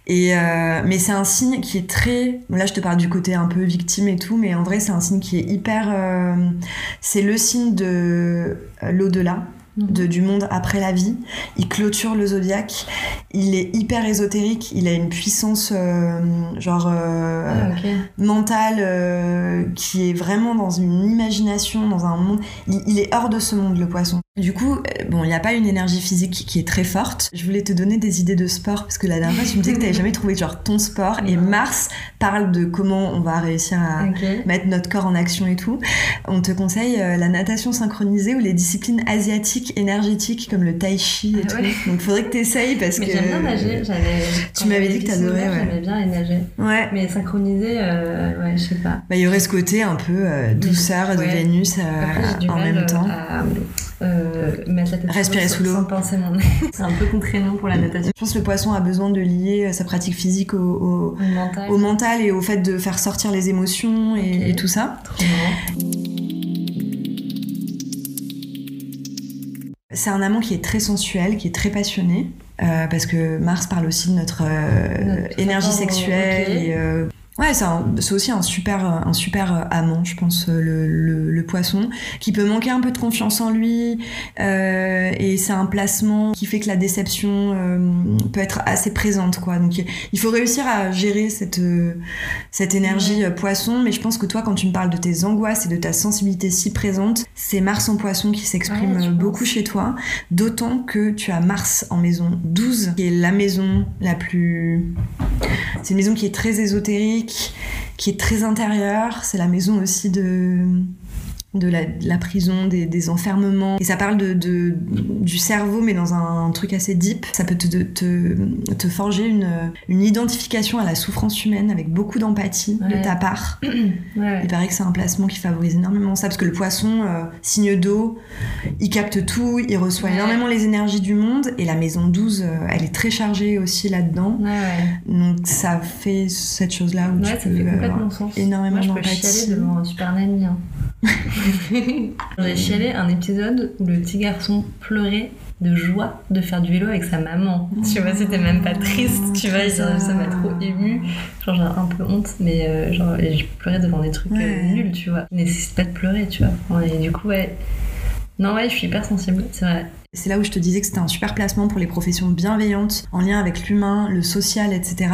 Et euh, mais c'est un signe qui est très. Là, je te parle du côté un peu victime et tout, mais en vrai, c'est un signe qui est hyper. euh, C'est le signe de euh, l'au-delà. De, du monde après la vie. Il clôture le zodiaque. Il est hyper ésotérique. Il a une puissance, euh, genre, euh, Ah, mentale, euh, qui est vraiment dans une imagination, dans un monde. Il, il est hors de ce monde, le poisson. Du coup, euh, bon, il n'y a pas une énergie physique qui est très forte. Je voulais te donner des idées de sport, parce que la dernière fois, tu me disais que tu n'avais jamais trouvé genre ton sport. Et. Mars parle de comment on va réussir à mettre notre corps en action et tout. On te conseille la natation synchronisée ou les disciplines asiatiques énergétiques comme le tai chi et Ah tout. ouais. Donc, faudrait que tu essayes parce Mais que. j'aime bien nager. (laughs) Tu m'avais dit que t'adorais, ouais. J'aimais bien nager. Ouais. Mais synchronisé, euh, ouais, je sais pas. Bah, il y aurait ce côté un peu euh, douceur de. Vénus euh, Après, j'ai du en mal même euh, temps. à mettre la tête Respirer sous l'eau. mon. (laughs) C'est un peu contraignant pour la natation. Je pense que le poisson a besoin de lier sa pratique physique au, au- Au mental. au mental et au fait de faire sortir les émotions et, tout ça. Trop C'est un amant qui est très sensuel, qui est très passionné, euh, parce que Mars parle aussi de notre, euh, Notre énergie sexuelle. Et, euh, ouais, c'est aussi un super, un super amant, je pense, le, le- le poisson, qui peut manquer un peu de confiance en lui, euh, et c'est un placement qui fait que la déception euh, peut être assez présente, quoi. Donc il faut réussir à gérer cette, cette énergie poisson, mais je pense que toi, quand tu me parles de tes angoisses et de ta sensibilité si présente, c'est Mars en poisson qui s'exprime Ouais, je pense. beaucoup chez toi, d'autant que tu as Mars en maison 12, qui est la maison la plus... C'est une maison qui est très ésotérique, qui est très intérieure, c'est la maison aussi de de la, de la prison, des, des enfermements. Et ça parle de, de- du cerveau, mais dans un, truc assez deep. Ça peut te, te, te forger une, une identification à la souffrance humaine avec beaucoup d'empathie de ta part. (clears throat) Ouais. Il paraît que c'est un placement qui favorise énormément ça, parce que le poisson, euh, signe d'eau, il capte tout, il reçoit Ouais. énormément les énergies du monde, et la maison 12, euh, elle est très chargée aussi là-dedans. Donc ça fait cette chose-là où tu peux fait sens. énormément Moi, je peux d'empathie. chialer devant un Super Nanny. hein. (laughs) J'ai chialé un épisode où le petit garçon pleurait de joie de faire du vélo avec sa maman. Tu vois, c'était même pas triste, tu vois, ça ça m'a trop ému. Genre, j'ai un peu honte, mais euh, genre, et je pleurais devant des trucs euh, nuls, tu vois. Il nécessite pas de pleurer, tu vois. Et du coup, ouais. Non, ouais, je suis hyper sensible, c'est vrai. C'est là où je te disais que c'était un super placement pour les professions bienveillantes, en lien avec l'humain, le social, etc.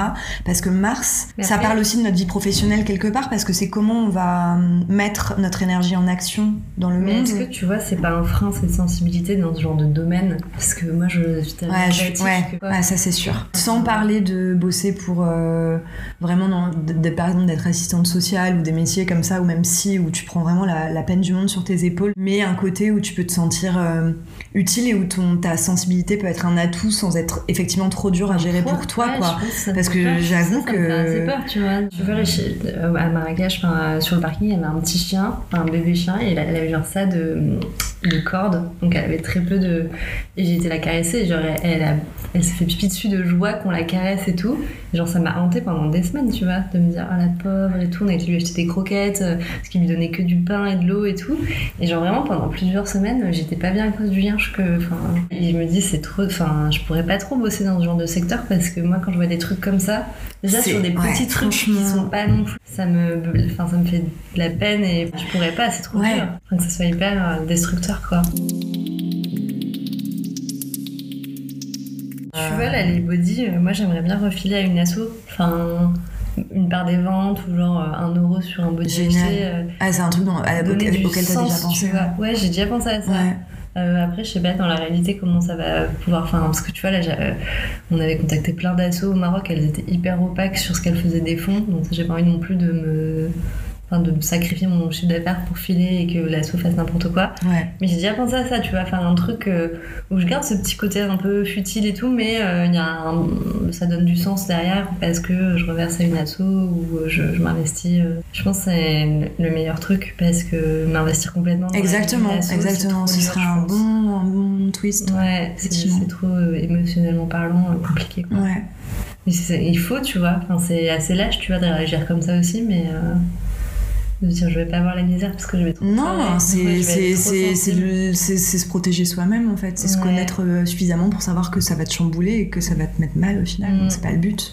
Parce que Mars, ça parle aussi de notre vie professionnelle quelque part, parce que c'est comment on va hum, mettre notre énergie en action dans le Mais monde. est-ce que tu vois, c'est pas un frein cette sensibilité dans ce genre de domaine? Parce que moi, je tellement Ouais, je- ouais, que- ouais, ça c'est sûr. Sans parler de bosser pour euh, vraiment, dans- de- de- par exemple, d'être assistante sociale ou des métiers comme ça, ou même si, où tu prends vraiment la, la peine du monde sur tes épaules, mais un côté où tu peux te sentir euh, utile où ton, ta sensibilité peut être un atout sans être effectivement trop dur à gérer pour toi, Ouais, quoi. Parce que j'avoue que- assez peur, tu vois. Tu vois, euh, à Marrakech, euh, sur le parking, il y avait un petit chien, un bébé chien, et elle, avait genre ça de, de corde, donc elle avait très peu de. Et j'ai été la caresser, et genre elle, a- elle s'est fait pipi dessus de joie qu'on la caresse et tout. Et genre ça m'a hanté pendant des semaines, tu vois, de me dire, oh la pauvre et tout. On a été lui acheter des croquettes, euh, parce qu'il lui donnait que du pain et de l'eau et tout. Et genre vraiment pendant plusieurs semaines, j'étais pas bien à cause du lien. Que, enfin, je me dis, c'est trop. Enfin, je pourrais pas trop bosser dans ce genre de secteur parce que moi, quand je vois des trucs comme ça, déjà sur des ouais, petits trucs qui sont pas non plus. Ça me, enfin, ça me fait de la peine et je pourrais pas, c'est trop Ouais. dur. Enfin, que ça soit hyper euh, destructeur, quoi. Tu vois, là, les body, euh, moi j'aimerais bien refiler à une asso. Enfin, une part des ventes ou genre euh, un euro sur un body Génial. acheté, Ah, c'est un truc dont, à la- auquel, t'as déjà pensé. tu vois. Ouais, j'ai déjà pensé à ça. Ouais. Euh, après, je sais pas dans la réalité comment ça va pouvoir. Parce que tu vois, là, euh, on avait contacté plein d'assos au Maroc, elles étaient hyper opaques sur ce qu'elles faisaient des fonds, donc j'ai pas envie non plus de me. Enfin, de sacrifier mon chiffre d'affaires pour filer et que l'asso fasse n'importe quoi. Ouais. Mais j'ai déjà pensé à ça, tu vois, faire un truc euh, où je garde ce petit côté un peu futile et tout, mais euh, y a un- ça donne du sens derrière parce que je reverse à une asso ou je, je m'investis. euh. Je pense que c'est le meilleur truc parce que m'investir complètement. dans Exactement, asso, exactement. Ce serait un bon, un bon twist. Ouais, c'est trop euh, émotionnellement parlant, euh, compliqué. Quoi. Ouais. Mais il faut, tu vois, enfin, c'est assez lâche, tu vois, de réagir comme ça aussi, mais euh, de dire je vais pas avoir la misère parce que je vais trop Non, c'est se protéger soi-même en fait. C'est se connaître euh, suffisamment pour savoir que ça va te chambouler et que ça va te mettre mal au final. Mm. Donc c'est pas le but.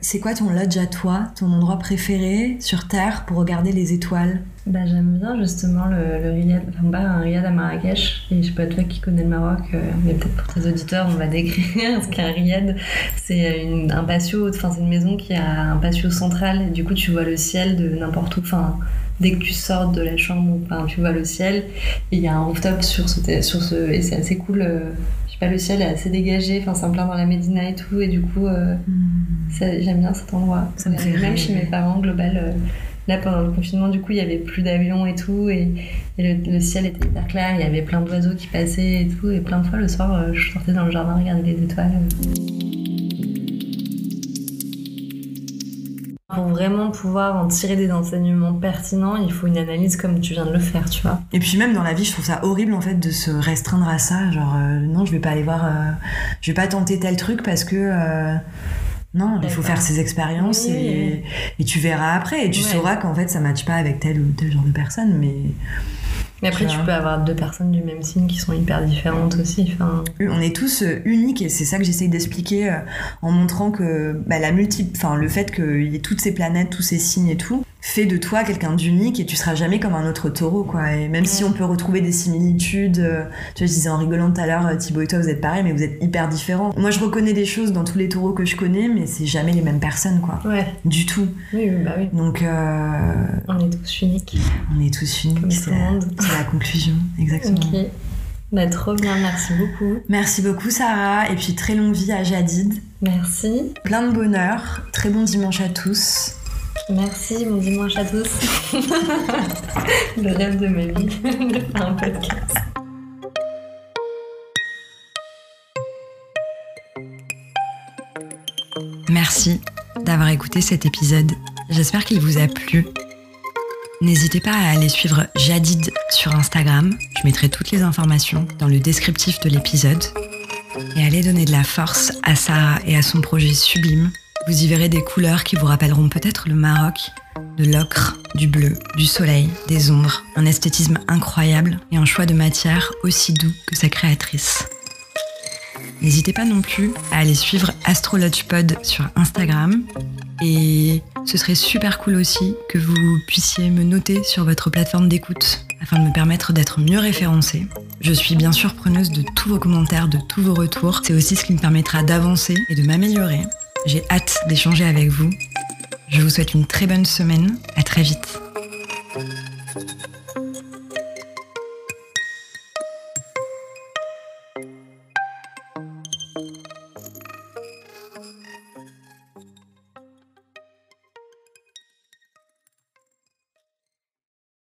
C'est quoi ton lodge à toi, ton endroit préféré sur Terre pour regarder les étoiles? Bah, j'aime bien justement le, le riad, enfin pas un riad à Marrakech. Et je sais pas toi qui connais le Maroc, euh, mais peut-être pour tes auditeurs, on va décrire (laughs) ce qu'est un riad. C'est une, un patio, enfin c'est une maison qui a un patio central et du coup tu vois le ciel de n'importe où. Enfin, dès que tu sors de la chambre, enfin, tu vois le ciel et il y a un rooftop sur ce, sur ce et c'est assez cool. euh, je sais pas, le ciel est assez dégagé. Enfin, c'est en plein dans la Médina et tout et du coup. euh, ça- J'aime bien cet endroit. Ça me fait Même rêver. chez mes parents, global. Là, pendant le confinement, du coup, il y avait plus d'avions et tout. Et, le, ciel était hyper clair. Il y avait plein d'oiseaux qui passaient et tout. Et plein de fois, le soir, euh, je sortais dans le jardin regarder les étoiles. Pour vraiment pouvoir en tirer des enseignements pertinents, il faut une analyse comme tu viens de le faire, tu vois. Et puis même dans la vie, je trouve ça horrible en fait de se restreindre à ça. Genre euh, non, je vais pas aller voir, euh, je vais pas tenter tel truc parce que non, il faut faire ses expériences Oui, et, et tu verras après et tu Ouais. sauras qu'en fait ça matche pas avec tel ou tel genre de personne. Mais Mais après, Tu peux avoir deux personnes du même signe qui sont hyper différentes aussi. Enfin, on est tous euh, uniques et c'est ça que j'essaye d'expliquer euh, en montrant que bah, la multi, enfin le fait qu'il y ait toutes ces planètes, tous ces signes et tout, fait de toi quelqu'un d'unique et tu seras jamais comme un autre taureau quoi. Et même si on peut retrouver des similitudes, euh, tu vois, je disais en rigolant tout à l'heure, euh, Thibaut et toi vous êtes pareils mais vous êtes hyper différents. Moi je reconnais des choses dans tous les taureaux que je connais mais c'est jamais les mêmes personnes quoi, ouais, du tout. oui, oui, bah oui. Donc euh, On est tous uniques. on est tous uniques, c'est la, conclusion, exactement. Ok. Bah, trop bien, merci beaucoup. Merci beaucoup Sarah et puis très longue vie à Jadid. Merci. Plein de bonheur, très bon dimanche à tous. Merci, bon dimanche à tous. (laughs) Le rêve de ma vie, (laughs) de faire un podcast. Merci d'avoir écouté cet épisode. J'espère qu'il vous a plu. N'hésitez pas à aller suivre Jadid sur Instagram. Je mettrai toutes les informations dans le descriptif de l'épisode. Et allez donner de la force à Sarah et à son projet sublime. Vous y verrez des couleurs qui vous rappelleront peut-être le Maroc, de l'ocre, du bleu, du soleil, des ombres, un esthétisme incroyable et un choix de matière aussi doux que sa créatrice. N'hésitez pas non plus à aller suivre AstrologyPod sur Instagram. Et ce serait super cool aussi que vous puissiez me noter sur votre plateforme d'écoute afin de me permettre d'être mieux référencée. Je suis bien sûr preneuse de tous vos commentaires, de tous vos retours. C'est aussi ce qui me permettra d'avancer et de m'améliorer. J'ai hâte d'échanger avec vous. Je vous souhaite une très bonne semaine. À très vite.